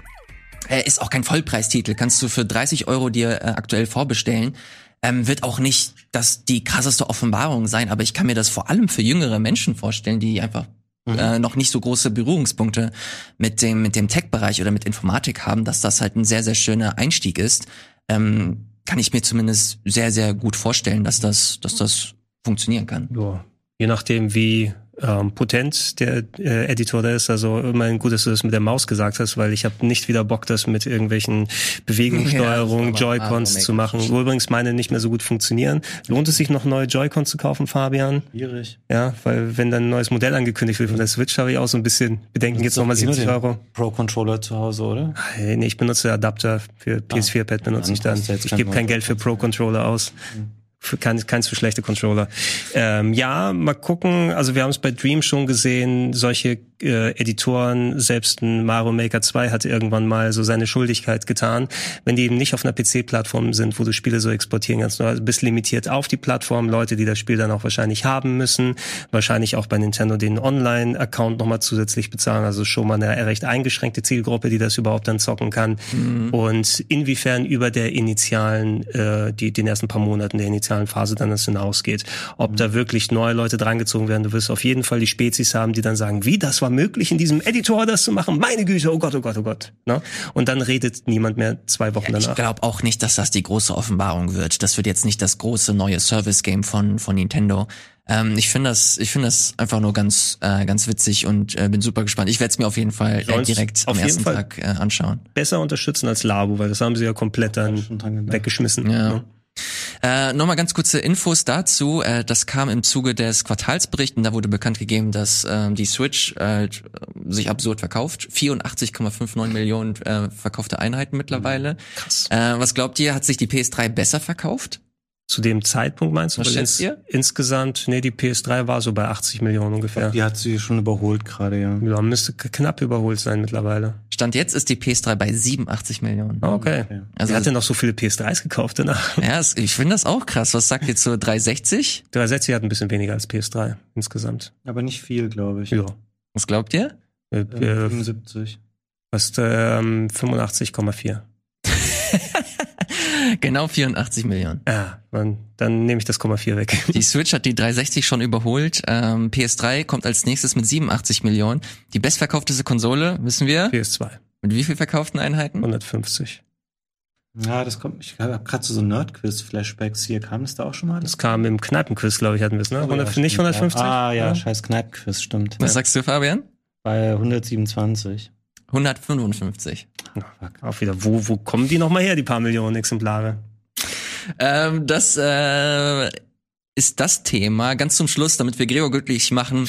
Äh, ist auch kein Vollpreistitel, kannst du für 30 Euro dir äh, aktuell vorbestellen. Ähm, wird auch nicht das die krasseste Offenbarung sein, aber ich kann mir das vor allem für jüngere Menschen vorstellen, die einfach äh, noch nicht so große Berührungspunkte mit dem mit dem Tech-Bereich oder mit Informatik haben, dass das halt ein sehr sehr schöner Einstieg ist. Ähm, kann ich mir zumindest sehr sehr gut vorstellen, dass das dass das funktionieren kann. Ja, je nachdem, wie ähm, potent der äh, Editor da ist. Also immerhin gut, dass du das mit der Maus gesagt hast, weil ich habe nicht wieder Bock, das mit irgendwelchen Bewegungssteuerungen, (laughs) Ja, Joy-Cons zu machen, wo übrigens meine nicht mehr so gut funktionieren. Lohnt es sich noch neue Joy-Cons zu kaufen, Fabian? Schwierig. Ja, weil wenn dann ein neues Modell angekündigt wird von der Switch, habe ich auch so ein bisschen Bedenken, jetzt nochmal 70 Euro. Pro-Controller zu Hause, oder? Hey, Nee, ich benutze Adapter für PS4-Pad benutze dann ich dann. Ich gebe kein Geld für Pro-Controller aus. Für kein, kein zu schlechte Controller. Ähm, ja, mal gucken. Also wir haben es bei Dream schon gesehen, solche äh, Editoren, selbst ein Mario Maker 2 hat irgendwann mal so seine Schuldigkeit getan. Wenn die eben nicht auf einer PC-Plattform sind, wo du Spiele so exportieren kannst, du bist limitiert auf die Plattform, Leute, die das Spiel dann auch wahrscheinlich haben müssen, wahrscheinlich auch bei Nintendo den Online-Account nochmal zusätzlich bezahlen, also schon mal eine recht eingeschränkte Zielgruppe, die das überhaupt dann zocken kann. Und inwiefern über der initialen, äh, die, den ersten paar Monaten der initialen Phase dann das hinausgeht. Ob da wirklich neue Leute drangezogen werden. Du wirst auf jeden Fall die Spezies haben, die dann sagen, wie, das war möglich, in diesem Editor das zu machen? Meine Güte, oh Gott, oh Gott, oh Gott. Ne? Und dann redet niemand mehr zwei Wochen Ich danach. glaube auch nicht, dass das die große Offenbarung wird. Das wird jetzt nicht das große neue Service-Game von, von Nintendo. Ähm, ich finde das, ich finde das einfach nur ganz, äh, ganz witzig und äh, bin super gespannt. Ich werde es mir auf jeden Fall äh, direkt am ersten Fall. Tag äh, anschauen. Besser unterstützen als Labo, weil das haben sie ja komplett dann weggeschmissen. Ja. Ne? Äh, Nochmal ganz kurze Infos dazu. Äh, das kam im Zuge des Quartalsberichts und da wurde bekannt gegeben, dass äh, die Switch äh, sich absurd verkauft. 84,59 Millionen äh, verkaufte Einheiten mittlerweile. Krass. Äh, was glaubt ihr, hat sich die PS3 besser verkauft? Zu dem Zeitpunkt meinst du? Was schätzt ihr? Insgesamt, nee, die PS3 war so bei 80 Millionen ungefähr. Die hat sie schon überholt gerade, ja. Ja, müsste knapp überholt sein mittlerweile. Stand jetzt ist die PS3 bei 87 Millionen. Ah, Okay. Okay. Also Wer hat denn noch so viele PS3s gekauft danach? Ja, ich finde das auch krass. Was sagt ihr zur 360? 360 hat ein bisschen weniger als PS3 insgesamt. Aber nicht viel, glaube ich. Ja. Was glaubt ihr? Äh, Äh, äh, 75. was, ähm, 85,4. Genau 84 Millionen. Ja, dann, dann nehme ich das Komma 4 weg. Die Switch hat die 360 schon überholt. Ähm, PS3 kommt als nächstes mit 87 Millionen. Die bestverkaufteste Konsole, wissen wir, PS2, mit wie viel verkauften Einheiten? 150. Ja, das kommt, ich habe gerade so Nerd-Quiz-Flashbacks hier. Kam das da auch schon mal? Das kam im Kneipenquiz, glaube ich, hatten wir es, ne? Oh, 100, ja, nicht stimmt, 150? Ja. Ah, ja, scheiß Kneipp-Quiz, stimmt. Was sagst du, Fabian? Bei 127. 155. Auch wieder, wo, wo kommen die nochmal her, die paar Millionen Exemplare? Ähm, das äh, ist das Thema. Ganz zum Schluss, damit wir Gregor glücklich machen,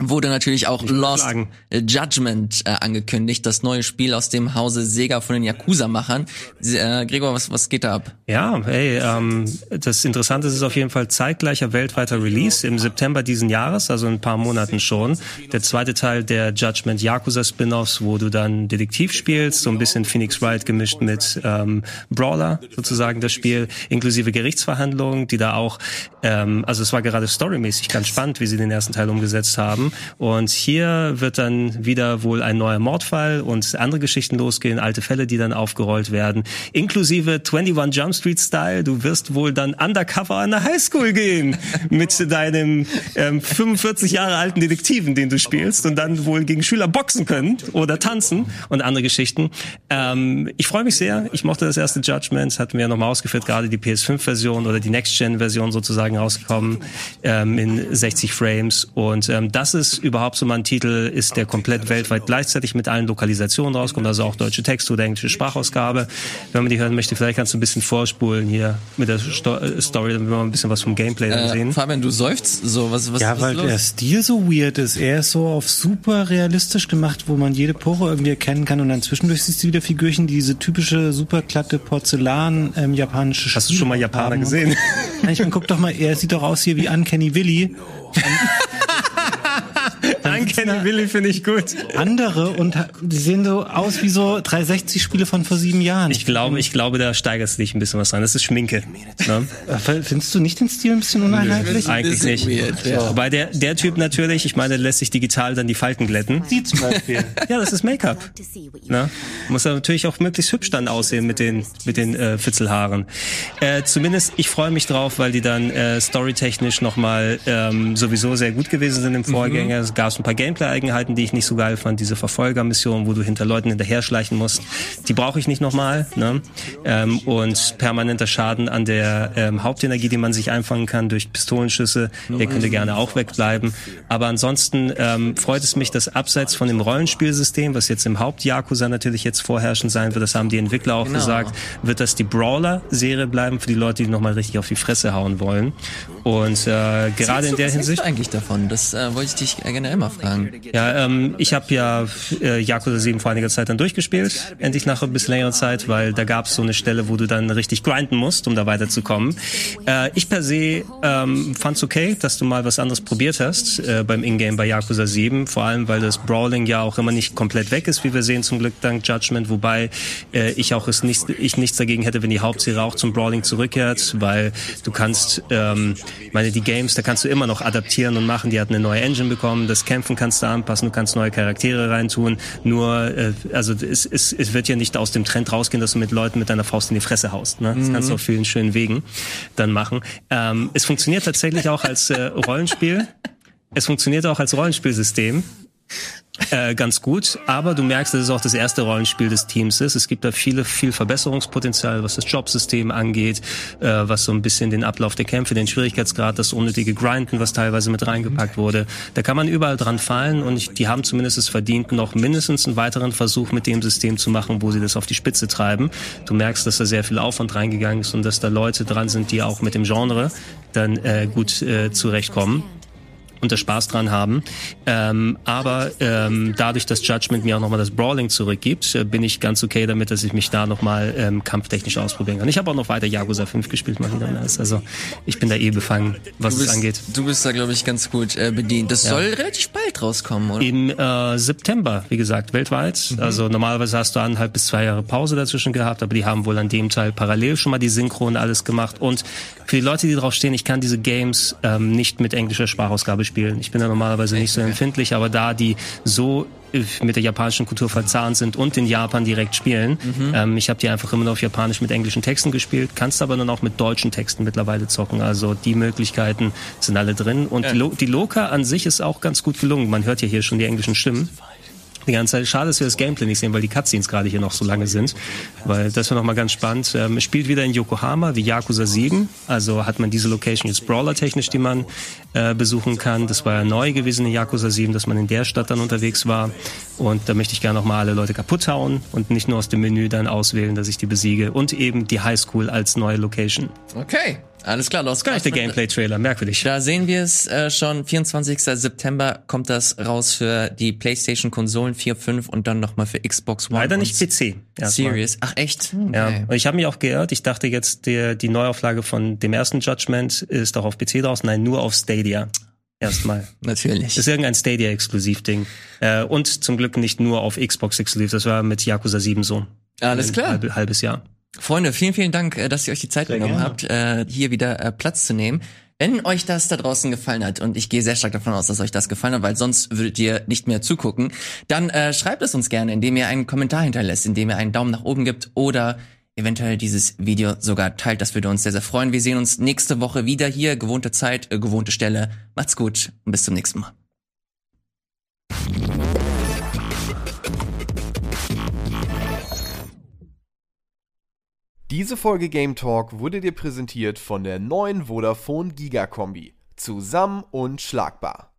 wurde natürlich auch Lost sagen. Judgment äh, angekündigt, das neue Spiel aus dem Hause Sega von den Yakuza-Machern. Äh, Gregor, was, was geht da ab? Ja, hey, ähm, das Interessante ist auf jeden Fall zeitgleicher weltweiter Release im September diesen Jahres, also in ein paar Monaten schon. Der zweite Teil der Judgment Yakuza Spin-offs, wo du dann Detektiv spielst, so ein bisschen Phoenix Wright gemischt mit ähm, Brawler, sozusagen das Spiel, inklusive Gerichtsverhandlungen, die da auch, ähm, also es war gerade storymäßig ganz spannend, wie sie den ersten Teil umgesetzt haben. Und hier wird dann wieder wohl ein neuer Mordfall und andere Geschichten losgehen, alte Fälle, die dann aufgerollt werden, inklusive 21 Jump Street Style. Du wirst wohl dann undercover an der Highschool gehen (laughs) mit deinem ähm, 45 Jahre alten Detektiven, den du spielst und dann wohl gegen Schüler boxen können oder tanzen und andere Geschichten. Ähm, ich freue mich sehr. Ich mochte das erste Judgment, hatten wir ja nochmal ausgeführt, gerade die PS5-Version oder die Next-Gen-Version sozusagen rausgekommen ähm, in 60 Frames und ähm, das ist überhaupt so mal ein Titel ist, der komplett weltweit gleichzeitig mit allen Lokalisationen rauskommt, also auch deutsche Text oder englische Sprachausgabe. Wenn man die hören möchte, vielleicht kannst du ein bisschen vorspulen hier mit der Sto Story, damit wir mal ein bisschen was vom Gameplay äh, sehen. Fabian, du seufzt so, was, was Ja, weil der Stil so weird ist. Er ist so auf super realistisch gemacht, wo man jede Pore irgendwie erkennen kann und dann zwischendurch siehst du wieder Figürchen, die diese typische super glatte Porzellan ähm, japanische Hast du schon mal Japaner gesehen? Ich meine, guck doch mal, er sieht doch aus hier wie Uncanny Willy. (laughs) (laughs) Uncanny Willy finde ich gut. Andere und die sehen so aus wie so 360-Spiele von vor sieben Jahren. Ich glaube, ich glaube, da steigerst du dich ein bisschen was rein. Das ist Schminke. Ne? Findest du nicht den Stil ein bisschen uneinheitlich? Nö, eigentlich nicht. Weird, ja. Wobei der, der Typ natürlich, ich meine, lässt sich digital dann die Falten glätten. Sie zum Beispiel. ja, das ist Make-up. Ne? Muss er natürlich auch möglichst hübsch dann aussehen mit den, mit den äh, Fitzelhaaren. Äh, zumindest, ich freue mich drauf, weil die dann äh, storytechnisch nochmal ähm, sowieso sehr gut gewesen sind im Vorgänger. Mhm. Es gab ein paar Gameplay-Eigenheiten, die ich nicht so geil fand. Diese Verfolgermission, wo du hinter Leuten hinterher schleichen musst, die brauche ich nicht nochmal. Ne? Ähm, und permanenter Schaden an der ähm, Hauptenergie, die man sich einfangen kann durch Pistolenschüsse, der könnte gerne auch wegbleiben. Aber ansonsten ähm, freut es mich, dass abseits von dem Rollenspielsystem, was jetzt im Haupt-Yakuza natürlich jetzt vorherrschend sein wird, das haben die Entwickler auch genau. gesagt, wird das die Brawler-Serie bleiben für die Leute, die nochmal richtig auf die Fresse hauen wollen. Und äh, gerade in der Hinsicht. eigentlich davon? Das äh, wollte ich dich generell mal fragen. Ja, ähm, ich habe ja äh, Yakuza 7 vor einiger Zeit dann durchgespielt, endlich nach ein bisschen längerer Zeit, weil da gab es so eine Stelle, wo du dann richtig grinden musst, um da weiterzukommen. Äh, ich per se ähm, fand's okay, dass du mal was anderes probiert hast äh, beim Ingame bei Yakuza 7, vor allem weil das Brawling ja auch immer nicht komplett weg ist, wie wir sehen zum Glück dank Judgment, wobei äh, ich auch es nicht, ich nichts dagegen hätte, wenn die Hauptserie auch zum Brawling zurückkehrt, weil du kannst ähm, meine, die Games, da kannst du immer noch adaptieren und machen. Die hat eine neue Engine bekommen. Das Kämpfen kannst du anpassen. Du kannst neue Charaktere reintun. Nur, äh, also es, es, es wird ja nicht aus dem Trend rausgehen, dass du mit Leuten mit deiner Faust in die Fresse haust. Ne? Das mhm. kannst du auf vielen schönen Wegen dann machen. Ähm, es funktioniert tatsächlich auch als äh, Rollenspiel. Es funktioniert auch als Rollenspielsystem äh, ganz gut, aber du merkst, dass es auch das erste Rollenspiel des Teams ist. Es gibt da viele, viel Verbesserungspotenzial, was das Jobsystem angeht, äh, was so ein bisschen den Ablauf der Kämpfe, den Schwierigkeitsgrad, das unnötige Grinden, was teilweise mit reingepackt wurde. Da kann man überall dran fallen und ich, die haben zumindest es verdient, noch mindestens einen weiteren Versuch mit dem System zu machen, wo sie das auf die Spitze treiben. Du merkst, dass da sehr viel Aufwand reingegangen ist und dass da Leute dran sind, die auch mit dem Genre dann äh, gut äh, zurechtkommen und da Spaß dran haben. Ähm, aber ähm, dadurch, dass Judgment mir auch nochmal das Brawling zurückgibt, äh, bin ich ganz okay damit, dass ich mich da nochmal ähm, kampftechnisch ausprobieren kann. Ich habe auch noch weiter Yakuza 5 gespielt, mal wieder. Also ich bin da eh befangen, was bist, es angeht. Du bist da, glaube ich, ganz gut äh, bedient. Das ja. soll relativ bald rauskommen, oder? Im äh, September, wie gesagt, weltweit. Mhm. Also normalerweise hast du eineinhalb bis zwei Jahre Pause dazwischen gehabt, aber die haben wohl an dem Teil parallel schon mal die Synchro und alles gemacht. Und für die Leute, die drauf stehen, ich kann diese Games ähm, nicht mit englischer Sprachausgabe spielen. Ich bin da normalerweise nicht so empfindlich, aber da die so äh, mit der japanischen Kultur verzahnt sind und in Japan direkt spielen. Mhm. Ähm, ich habe die einfach immer nur auf Japanisch mit englischen Texten gespielt, kannst aber dann auch mit deutschen Texten mittlerweile zocken. Also die Möglichkeiten sind alle drin. Und ja. die, Lo die Loka an sich ist auch ganz gut gelungen. Man hört ja hier schon die englischen Stimmen die ganze Zeit. Schade, dass wir das Gameplay nicht sehen, weil die Cutscenes gerade hier noch so lange sind. Weil das wäre nochmal ganz spannend. Ähm, spielt wieder in Yokohama wie Yakuza 7. Also hat man diese Location jetzt Brawler-technisch, die man äh, besuchen kann. Das war ja neu gewesen in Yakuza 7, dass man in der Stadt dann unterwegs war. Und da möchte ich gerne nochmal alle Leute kaputt hauen und nicht nur aus dem Menü dann auswählen, dass ich die besiege. Und eben die Highschool als neue Location. Okay. Alles klar, los. Gar nicht der Gameplay-Trailer, merkwürdig. Da sehen wir es äh, schon. 24. September kommt das raus für die PlayStation-Konsolen 4, 5 und dann nochmal für Xbox One. Leider nicht PC. Series. Ach echt? Ja, Okay. und ich habe mich auch geirrt. Ich dachte jetzt, der, die Neuauflage von dem ersten Judgment ist auch auf PC draus. Nein, nur auf Stadia. Erstmal. (laughs) Natürlich. ist irgendein Stadia-Exklusiv-Ding. Äh, und zum Glück nicht nur auf Xbox-Exklusiv. Das war mit Yakuza 7 so. Alles klar. Halb, halbes Jahr. Freunde, vielen, vielen Dank, äh, dass ihr euch die Zeit Sehr genommen gerne. habt, äh, hier wieder äh, Platz zu nehmen. Wenn euch das da draußen gefallen hat, und ich gehe sehr stark davon aus, dass euch das gefallen hat, weil sonst würdet ihr nicht mehr zugucken, dann äh, schreibt es uns gerne, indem ihr einen Kommentar hinterlässt, indem ihr einen Daumen nach oben gibt oder eventuell dieses Video sogar teilt. Das würde uns sehr, sehr freuen. Wir sehen uns nächste Woche wieder hier. Gewohnte Zeit, äh, gewohnte Stelle. Macht's gut und bis zum nächsten Mal. Diese Folge Game Talk wurde dir präsentiert von der neuen Vodafone Giga Kombi. Zusammen und schlagbar.